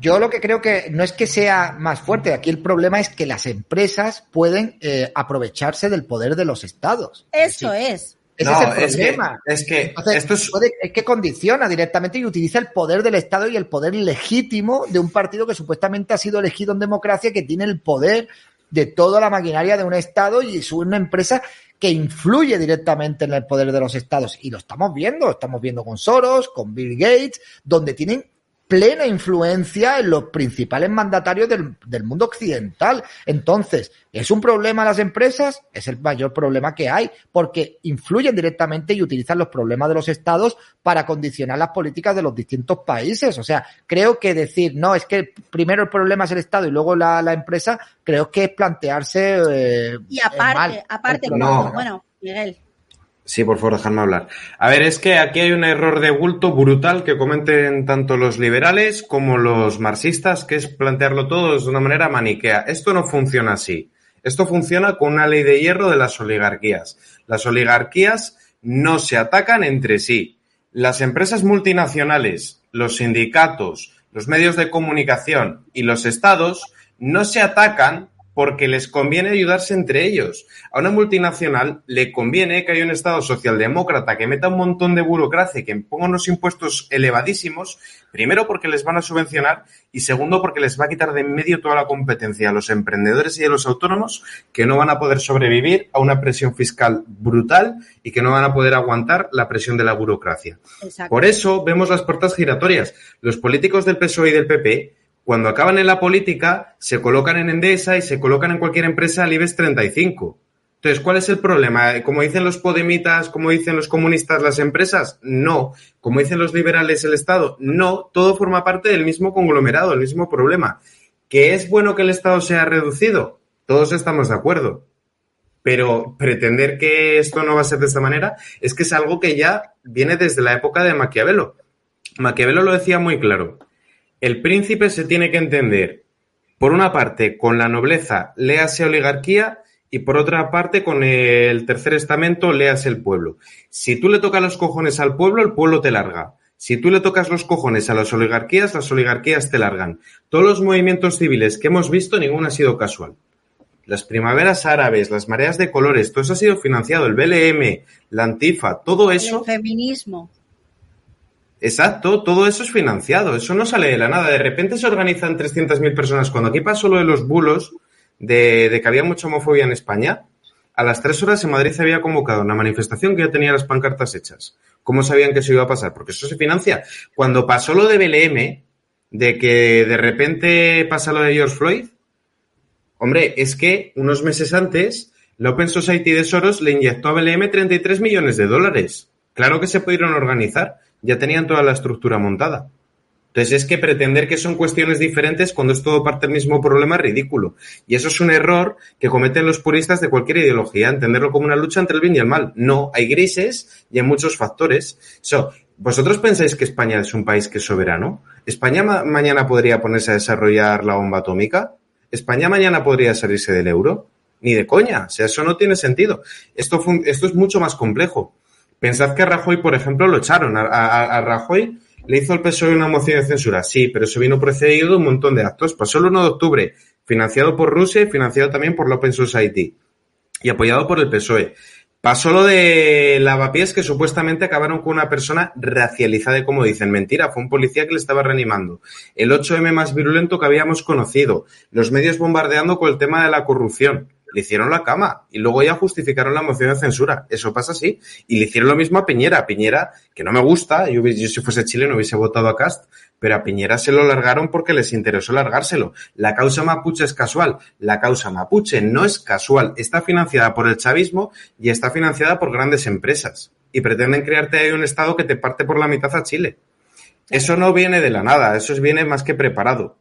yo lo que creo que no es que sea más fuerte, aquí el problema es que las empresas pueden eh, aprovecharse del poder de los estados. Eso Sí. es. Ese No, es el es que- problema. es que Entonces, esto es- puede- es que condiciona directamente y utiliza el poder del Estado y el poder legítimo de un partido que supuestamente ha sido elegido en democracia, que tiene el poder de toda la maquinaria de un Estado y es una empresa que influye directamente en el poder de los Estados. Y lo estamos viendo, lo estamos viendo con Soros, con Bill Gates, donde tienen plena influencia en los principales mandatarios del, del mundo occidental. Entonces, ¿es un problema las empresas? Es el mayor problema que hay, porque influyen directamente y utilizan los problemas de los estados para condicionar las políticas de los distintos países. O sea, creo que decir, no, es que primero el problema es el Estado y luego la, la empresa, creo que es plantearse... eh, Y aparte, mal aparte. No. bueno, Miguel, Sí, por favor, dejadme hablar. A ver, es que aquí hay un error de bulto brutal que cometen tanto los liberales como los marxistas, que es plantearlo todo de una manera maniquea. Esto no funciona así. Esto funciona con una ley de hierro de las oligarquías. Las oligarquías no se atacan entre sí. Las empresas multinacionales, los sindicatos, los medios de comunicación y los estados no se atacan porque les conviene ayudarse entre ellos. A una multinacional le conviene que haya un Estado socialdemócrata que meta un montón de burocracia y que ponga unos impuestos elevadísimos, primero porque les van a subvencionar y segundo porque les va a quitar de en medio toda la competencia a los emprendedores y a los autónomos que no van a poder sobrevivir a una presión fiscal brutal y que no van a poder aguantar la presión de la burocracia. exacto. Por eso vemos las puertas giratorias. Los políticos del PSOE y del PP, cuando acaban en la política, se colocan en Endesa y se colocan en cualquier empresa al IBEX 35. Entonces, ¿cuál es el problema? Como dicen los podemitas, como dicen los comunistas, las empresas, no. Como dicen los liberales, el Estado, no. Todo forma parte del mismo conglomerado, el mismo problema. ¿Que es bueno que el Estado sea reducido? Todos estamos de acuerdo. Pero pretender que esto no va a ser de esta manera es que es algo que ya viene desde la época de Maquiavelo. Maquiavelo lo decía muy claro. El príncipe se tiene que entender, por una parte, con la nobleza, léase oligarquía, y por otra parte, con el tercer estamento, léase el pueblo. Si tú le tocas los cojones al pueblo, el pueblo te larga. Si tú le tocas los cojones a las oligarquías, las oligarquías te largan. Todos los movimientos civiles que hemos visto, ninguno ha sido casual. Las primaveras árabes, las mareas de colores, todo eso ha sido financiado, el BLM, la Antifa, todo eso. El feminismo. Exacto, todo eso es financiado, eso no sale de la nada. De repente se organizan 300.000 personas. Cuando aquí pasó lo de los bulos, de, que había mucha homofobia en España, a las tres horas en Madrid se había convocado una manifestación que ya tenía las pancartas hechas. ¿Cómo sabían que eso iba a pasar? Porque eso se financia. Cuando pasó lo de BLM, de que de repente pasa lo de George Floyd, hombre, es que unos meses antes la Open Society de Soros le inyectó a BLM 33 millones de dólares. Claro que se pudieron organizar, ya tenían toda la estructura montada. Entonces es que pretender que son cuestiones diferentes cuando es todo parte del mismo problema es ridículo. Y eso es un error que cometen los puristas de cualquier ideología, entenderlo como una lucha entre el bien y el mal. No, hay grises y hay muchos factores. So, ¿Vosotros pensáis que España es un país que es soberano? ¿España ma mañana podría ponerse a desarrollar la bomba atómica? ¿España mañana podría salirse del euro? Ni de coña. O sea, eso no tiene sentido. Esto es mucho más complejo. Pensad que Rajoy, por ejemplo, lo echaron. A, Rajoy le hizo el PSOE una moción de censura. Sí, pero eso vino precedido de un montón de actos. Pasó el 1 de octubre, financiado por Rusia y financiado también por la Open Society y apoyado por el PSOE. Pasó lo de lavapiés que supuestamente acabaron con una persona racializada, como dicen. Mentira, fue un policía que le estaba reanimando. El 8M más virulento que habíamos conocido. Los medios bombardeando con el tema de la corrupción. Le hicieron la cama y luego ya justificaron la moción de censura. Eso pasa así. Y le hicieron lo mismo a Piñera. Piñera, que no me gusta, yo, yo si fuese Chile no hubiese votado a Cast, pero a Piñera se lo largaron porque les interesó largárselo. La causa mapuche es casual. La causa mapuche no es casual. Está financiada por el chavismo y está financiada por grandes empresas. Y pretenden crearte ahí un Estado que te parte por la mitad a Chile. Eso no viene de la nada, eso viene más que preparado.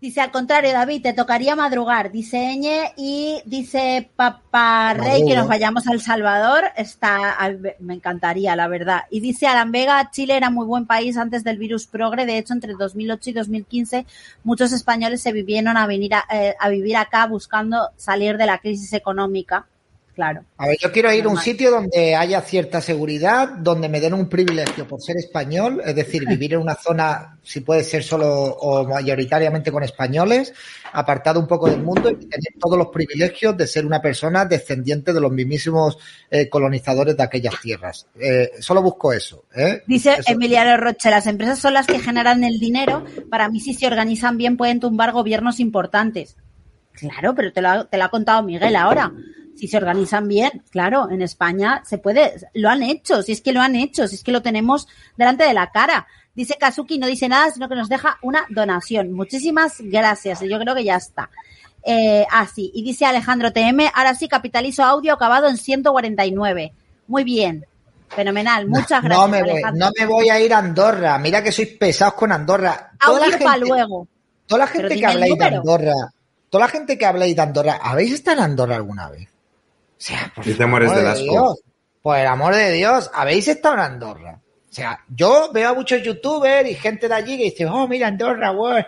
Dice, al contrario, David, te tocaría madrugar. Dice Eñe y dice Papá Rey que nos vayamos a El Salvador. Está, me encantaría, la verdad. Y dice Alan Vega, Chile era muy buen país antes del virus progre. De hecho, entre 2008 y 2015, muchos españoles se vivieron a venir a, eh, a vivir acá buscando salir de la crisis económica claro. A ver, yo quiero ir a un sitio donde haya cierta seguridad, donde me den un privilegio por ser español, es decir, (laughs) vivir en una zona, si puede ser solo o mayoritariamente con españoles, apartado un poco del mundo y tener todos los privilegios de ser una persona descendiente de los mismísimos eh, colonizadores de aquellas tierras. Eh, solo busco eso. ¿eh? Dice Emiliano Roche, las empresas son las que generan el dinero. Para mí, si se organizan bien, pueden tumbar gobiernos importantes. Claro, pero te lo, te lo ha contado Miguel ahora si se organizan bien, claro, en España se puede, lo han hecho, si es que lo han hecho, si es que lo tenemos delante de la cara. Dice Kazuki, no dice nada, sino que nos deja una donación. Muchísimas gracias, yo creo que ya está. Eh, así, y dice Alejandro TM, ahora sí capitalizo audio acabado en 149. Muy bien, fenomenal, muchas gracias. No me, voy, no me voy a ir a Andorra, mira que sois pesados con Andorra. Toda audio para luego. Toda la gente que habláis de Andorra, toda la gente que habláis de Andorra, ¿habéis estado en Andorra alguna vez? O sea, por te mueres de Dios, por el amor de Dios, habéis estado en Andorra. O sea, yo veo a muchos youtubers y gente de allí que dice, oh, mira Andorra, (laughs) güey.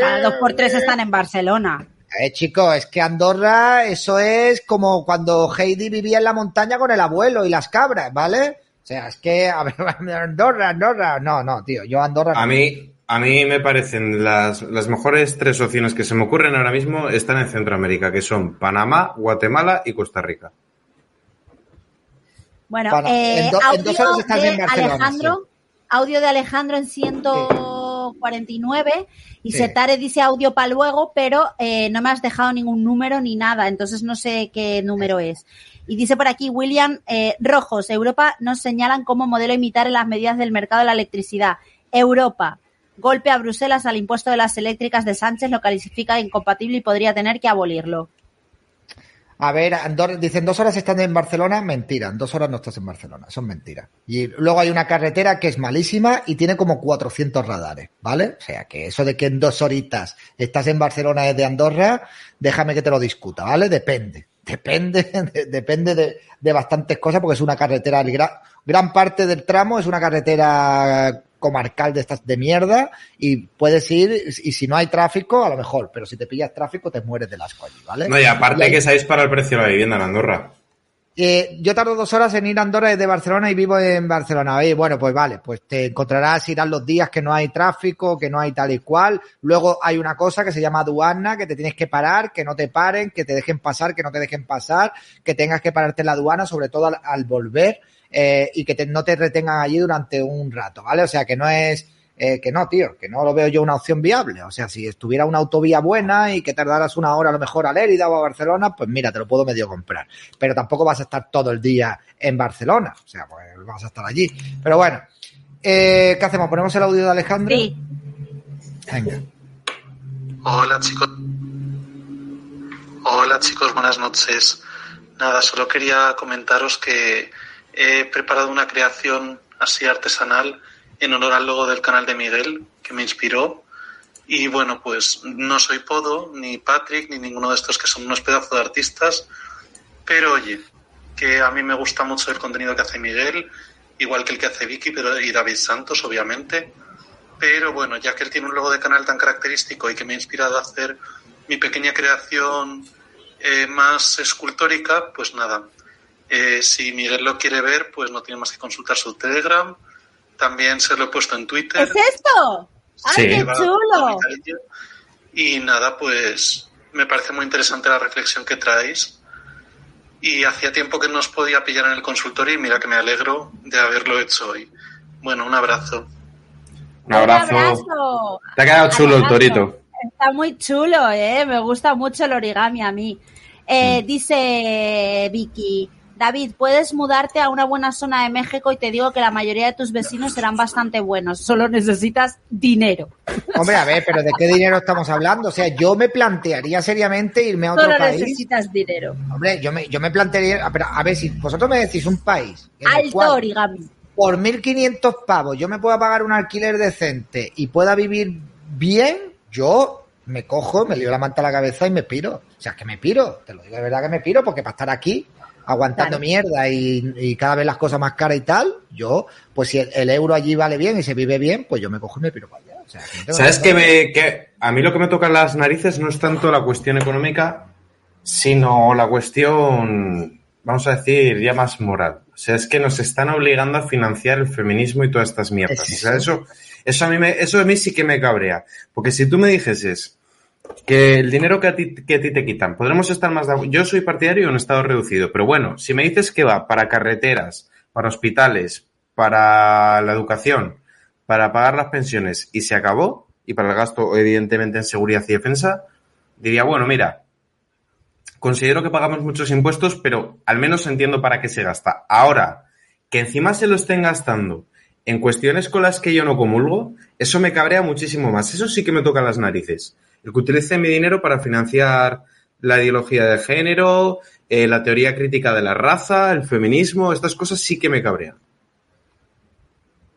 Cada dos por tres están en Barcelona. Eh, chicos, es que Andorra, eso es como cuando Heidi vivía en la montaña con el abuelo y las cabras, ¿vale? O sea, es que, a ver, (laughs) Andorra, Andorra, no, no, tío, yo Andorra. A mí, a mí me parecen las, las mejores tres opciones que se me ocurren ahora mismo están en Centroamérica, que son Panamá, Guatemala y Costa Rica. Bueno, eh, audio de Alejandro, audio de Alejandro en 149 y Setare dice audio para luego, pero eh, no me has dejado ningún número ni nada, entonces no sé qué número es. Y dice por aquí William eh, Rojos, Europa nos señalan como modelo imitar en las medidas del mercado de la electricidad. Europa, Golpe a Bruselas al impuesto de las eléctricas de Sánchez lo califica incompatible y podría tener que abolirlo. A ver, dicen dos horas estando en Barcelona, mentira, en dos horas no estás en Barcelona, son mentiras. Y luego hay una carretera que es malísima y tiene como 400 radares, ¿vale? O sea, que eso de que en dos horitas estás en Barcelona desde Andorra, déjame que te lo discuta, ¿vale? Depende, depende, (laughs) depende de, de, bastantes cosas porque es una carretera, gran parte del tramo es una carretera comarcal de estas de mierda y puedes ir y si no hay tráfico a lo mejor, pero si te pillas tráfico te mueres de las allí, ¿vale? No, y aparte que sabéis para el precio de la vivienda en Andorra. Eh, yo tardo dos horas en ir a Andorra desde Barcelona y vivo en Barcelona. Y bueno, pues vale, pues te encontrarás, irán los días que no hay tráfico, que no hay tal y cual. Luego hay una cosa que se llama aduana, que te tienes que parar, que no te paren, que te dejen pasar, que no te dejen pasar, que tengas que pararte en la aduana, sobre todo al volver eh, y que no te retengan allí durante un rato, ¿vale? O sea, que no es, eh, que no, tío, que no lo veo yo una opción viable. O sea, si estuviera una autovía buena y que tardaras una hora a lo mejor a Lérida o a Barcelona, pues mira, te lo puedo medio comprar. Pero tampoco vas a estar todo el día en Barcelona. O sea, pues vas a estar allí. Pero bueno, eh, ¿qué hacemos? ¿Ponemos el audio de Alejandro? Sí. Venga. Hola chicos. Hola chicos, buenas noches. Nada, solo quería comentaros que he preparado una creación así artesanal en honor al logo del canal de Miguel, que me inspiró. Y bueno, pues no soy Podo, ni Patrick, ni ninguno de estos que son unos pedazos de artistas, pero oye, que a mí me gusta mucho el contenido que hace Miguel, igual que el que hace Vicky pero, y David Santos, obviamente. Pero bueno, ya que él tiene un logo de canal tan característico y que me ha inspirado a hacer mi pequeña creación eh, más escultórica, pues nada, eh, si Miguel lo quiere ver, pues no tiene más que consultar su Telegram. También se lo he puesto en Twitter. ¿Es esto? ¡Ay, qué chulo! Y nada, pues me parece muy interesante la reflexión que traéis. Y hacía tiempo que no os podía pillar en el consultorio y mira que me alegro de haberlo hecho hoy. Bueno, un abrazo. Un abrazo. Te ha quedado chulo el torito. Está muy chulo, ¿eh? Me gusta mucho el origami a mí. Eh, Mm. Dice Vicky, David, puedes mudarte a una buena zona de México y te digo que la mayoría de tus vecinos serán bastante buenos. Solo necesitas dinero. Hombre, a ver, pero ¿de qué dinero estamos hablando? O sea, yo me plantearía seriamente irme a otro Solo país. necesitas dinero. Hombre, yo me, yo me plantearía, pero a ver, si vosotros me decís un país Alto cual origami. por 1.500 pavos yo me pueda pagar un alquiler decente y pueda vivir bien, yo me cojo, me lío la manta a la cabeza y me piro. O sea, que me piro, te lo digo de verdad que me piro, porque para estar aquí aguantando Claro. mierda y, y cada vez las cosas más caras y tal, yo, pues si el, el euro allí vale bien y se vive bien, pues yo me cojo y me piro para allá. O sea, que no tengo ¿Sabes que, me, que a mí lo que me toca las narices no es tanto la cuestión económica, sino la cuestión, vamos a decir, ya más moral? O sea, es que nos están obligando a financiar el feminismo y todas estas mierdas. Es O sea, eso, eso a mí me, eso a mí sí que me cabrea. Porque si tú me dijeses que el dinero que a ti, que a ti te quitan, podremos estar más de, yo soy partidario de un estado reducido, pero bueno, si me dices que va para carreteras, para hospitales, para la educación, para pagar las pensiones y se acabó, y para el gasto evidentemente en seguridad y defensa, diría, bueno, mira, considero que pagamos muchos impuestos, pero al menos entiendo para qué se gasta. Ahora, que encima se lo estén gastando en cuestiones con las que yo no comulgo, eso me cabrea muchísimo más. Eso sí que me toca las narices. El que utilice mi dinero para financiar la ideología de género, eh, la teoría crítica de la raza, el feminismo, estas cosas sí que me cabrean.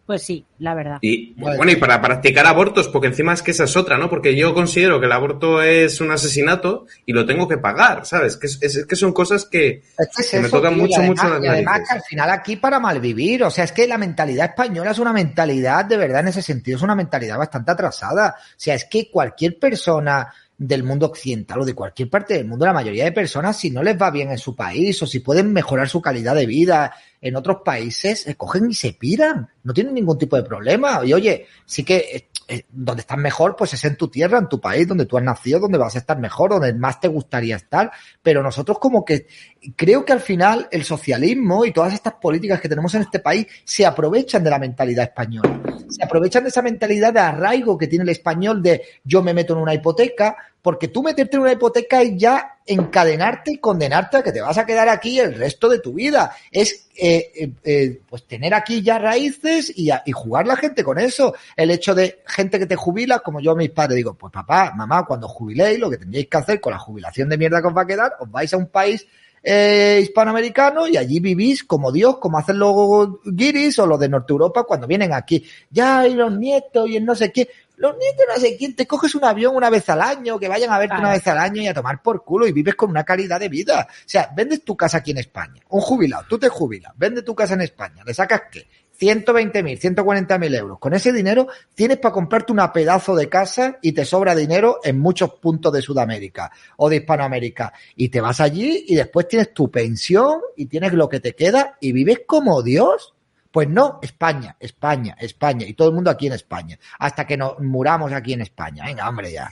Pues sí, la verdad. Y Vale. bueno, y para practicar abortos, porque encima es que esa es otra, ¿no? Porque yo considero que el aborto es un asesinato y lo tengo que pagar, ¿sabes? Que, es, es que son cosas que, Es que es que me tocan tío, mucho, además- mucho las y además que al final aquí para malvivir, o sea, es que la mentalidad española es una mentalidad, de verdad, en ese sentido, es una mentalidad bastante atrasada. O sea, es que cualquier persona del mundo occidental o de cualquier parte del mundo, la mayoría de personas, si no les va bien en su país o si pueden mejorar su calidad de vida en otros países, eh, cogen y se piran. No tienen ningún tipo de problema. Y oye, sí que eh, eh, donde estás mejor, pues es en tu tierra, en tu país, donde tú has nacido, donde vas a estar mejor, donde más te gustaría estar. Pero nosotros como que creo que al final el socialismo y todas estas políticas que tenemos en este país se aprovechan de la mentalidad española. Se aprovechan de esa mentalidad de arraigo que tiene el español de yo me meto en una hipoteca, porque tú meterte en una hipoteca es ya encadenarte y condenarte a que te vas a quedar aquí el resto de tu vida. Es eh, eh, eh, pues tener aquí ya raíces y, jugar la gente con eso. El hecho de gente que te jubila, como yo a mis padres digo, pues papá, mamá, cuando jubiléis, lo que tendríais que hacer con la jubilación de mierda que os va a quedar, os vais a un país eh, hispanoamericano y allí vivís como Dios, como hacen los guiris o los de Norte Europa cuando vienen aquí. Ya, y los nietos y el no sé qué. Los nietos no sé quién, te coges un avión una vez al año, que vayan a verte una vez al año y a tomar por culo y vives con una calidad de vida. O sea, vendes tu casa aquí en España, un jubilado, tú te jubilas, vendes tu casa en España, le sacas qué? 120.000, 140.000 euros. Con ese dinero tienes para comprarte una pedazo de casa y te sobra dinero en muchos puntos de Sudamérica o de Hispanoamérica. Y te vas allí y después tienes tu pensión y tienes lo que te queda y vives como Dios. Pues no, España, España, España y todo el mundo aquí en España. Hasta que nos muramos aquí en España. Venga, hombre, ya.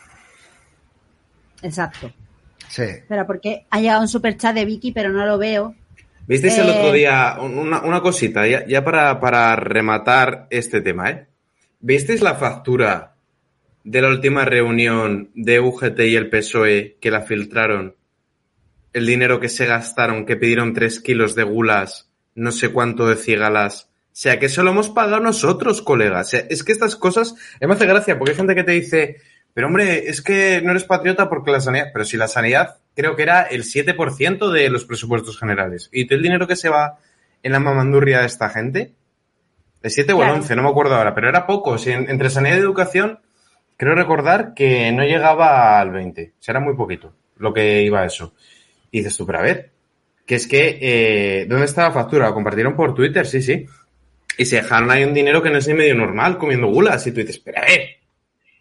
Exacto. Sí. Pero porque ha llegado un superchat de Vicky, pero no lo veo. ¿Visteis el Eh, otro día una, una cosita, ya, ya para, para rematar este tema, ¿eh? ¿Visteis la factura de la última reunión de UGT y el PSOE que la filtraron? El dinero que se gastaron, que pidieron tres kilos de gulas, no sé cuánto de cigalas. O sea, que eso lo hemos pagado nosotros, colegas. O sea, es que estas cosas, eh, me hace gracia, porque hay gente que te dice, pero hombre, es que no eres patriota porque la sanidad, pero si la sanidad creo que era el 7% de los presupuestos generales. ¿Y todo el dinero que se va en la mamandurria de esta gente? El 7 o el Claro. 11, no me acuerdo ahora, pero era poco. Si en- entre sanidad y educación, creo recordar que no llegaba al 20. O sea, era muy poquito lo que iba a eso. Y dices tú, pero a ver, que es que, eh, ¿dónde está la factura? ¿La compartieron por Twitter? Sí, sí. Y se dejaron ahí un dinero que no es ni medio normal comiendo gulas. Y tú dices, pero a ver,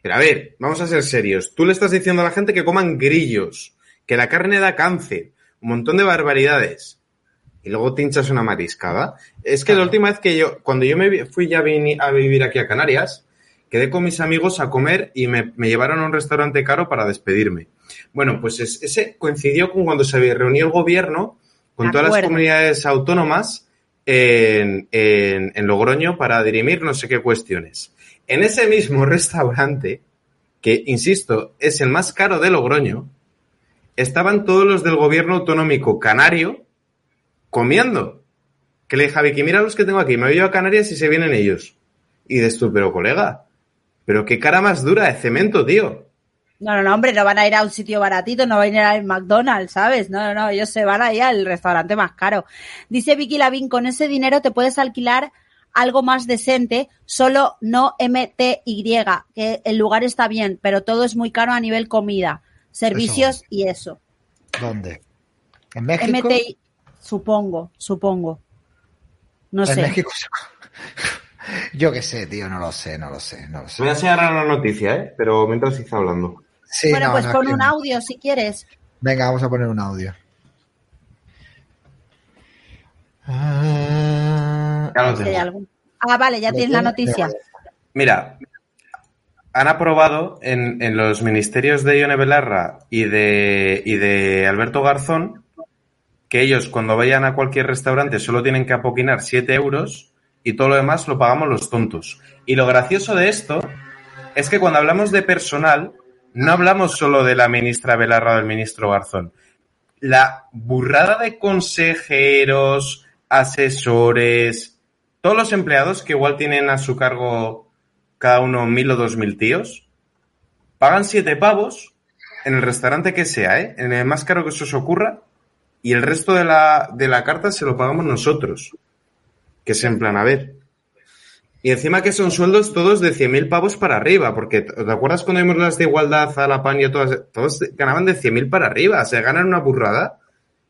pero a ver, vamos a ser serios. Tú le estás diciendo a la gente que coman grillos, que la carne da cáncer, un montón de barbaridades. Y luego te hinchas una mariscada. Es que la última vez que yo, cuando yo me fui ya a vivir aquí a Canarias, quedé con mis amigos a comer y me, me llevaron a un restaurante caro para despedirme. Bueno, pues es- ese coincidió con cuando se reunió el gobierno con todas las comunidades autónomas en, Logroño para dirimir no sé qué cuestiones. En ese mismo (laughs) restaurante, que, insisto, es el más caro de Logroño, estaban todos los del gobierno autonómico canario comiendo. Que le dije a Vicky, mira los que tengo aquí, me voy yo a Canarias y se vienen ellos. Y de tú, pero colega, pero qué cara más dura de cemento, tío. No, no, no, hombre, no van a ir a un sitio baratito, no van a ir al McDonald's, ¿sabes? No, no, no, ellos se van ahí al restaurante más caro. Dice Vicky Lavín, con ese dinero te puedes alquilar algo más decente, solo no MTY, que el lugar está bien, pero todo es muy caro a nivel comida, servicios Eso. y eso. ¿Dónde? ¿En México? MTI, supongo, supongo. No en sé. México. (laughs) Yo qué sé, tío, no lo sé, no lo sé, no lo sé. Voy a enseñar la noticia, ¿eh? Pero mientras está hablando. Sí, bueno, no, pues no, pon un audio si quieres. Venga, vamos a poner un audio. Ah, Ya lo Si hay tengo. algún- Ah, vale, ya ¿Lo tienes la noticia. Mira, han aprobado en, en los ministerios de Ione Belarra y de, y de Alberto Garzón que ellos cuando vayan a cualquier restaurante solo tienen que apoquinar 7 euros y todo lo demás lo pagamos los tontos. Y lo gracioso de esto es que cuando hablamos de personal, no hablamos solo de la ministra Belarra o del ministro Garzón. La burrada de consejeros, asesores, todos los empleados que igual tienen a su cargo cada uno mil o dos mil tíos, pagan siete pavos en el restaurante que sea, ¿eh? en el más caro que se os ocurra, y el resto de la, de la carta se lo pagamos nosotros. Que es en plan, a ver. Y encima que son sueldos todos de 100.000 pavos para arriba, porque ¿te acuerdas cuando vimos las de igualdad a la paña todas? Todos ganaban de 100.000 para arriba, se ganan una burrada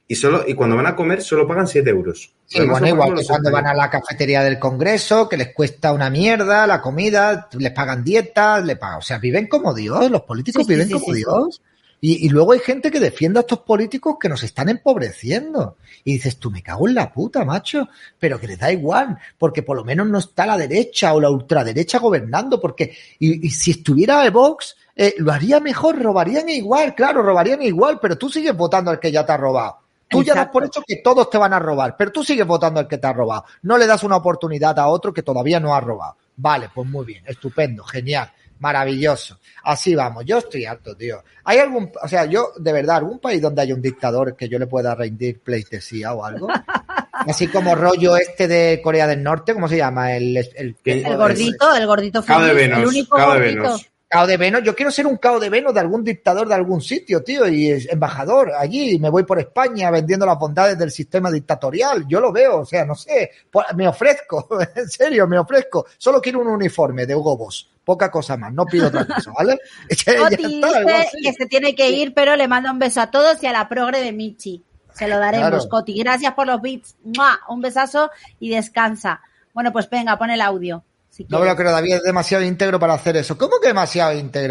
y solo y cuando van a comer solo pagan 7 euros. Sí, bueno, igual que cuando van a la cafetería del Congreso, que les cuesta una mierda la comida, les pagan dietas, les pagan, o sea, viven como Dios, los políticos Sí, viven sí, como sí, sí. Dios. Y, y luego hay gente que defiende a estos políticos que nos están empobreciendo. Y dices, tú me cago en la puta, macho, pero que les da igual, porque por lo menos no está la derecha o la ultraderecha gobernando, porque y, y si estuviera el Vox, eh, lo haría mejor, robarían igual, claro, robarían igual, pero tú sigues votando al que ya te ha robado. Tú ya das por hecho que todos te van a robar, pero tú sigues votando al que te ha robado. No le das una oportunidad a otro que todavía no ha robado. Vale, pues muy bien, estupendo, genial, maravilloso. Así vamos, yo estoy harto, tío. ¿Hay algún, o sea, yo, de verdad, algún país donde haya un dictador que yo le pueda rendir pleitesía o algo? (laughs) Así como rollo este de Corea del Norte, ¿cómo se llama? El, el, el- El gordito, el gordito feliz, el Venus, único gordito. Cao de Venus, yo quiero ser un Cao de Venus de algún dictador de algún sitio, tío, y embajador allí, me voy por España vendiendo las bondades del sistema dictatorial, yo lo veo, o sea, no sé, pues, me ofrezco, (laughs) en serio, me ofrezco, solo quiero un uniforme de Hugo Boss, poca cosa más, no pido otra cosa, ¿vale? (laughs) Oti dice que se tiene que ir, pero le manda un beso a todos y a la progre de Michi. Se lo daremos, Claro. Coti. Gracias por los beats. ¡Mua! Un besazo y descansa. Bueno, pues venga, pon el audio. Si No quieres. creo que David es demasiado íntegro para hacer eso. ¿Cómo que demasiado íntegro?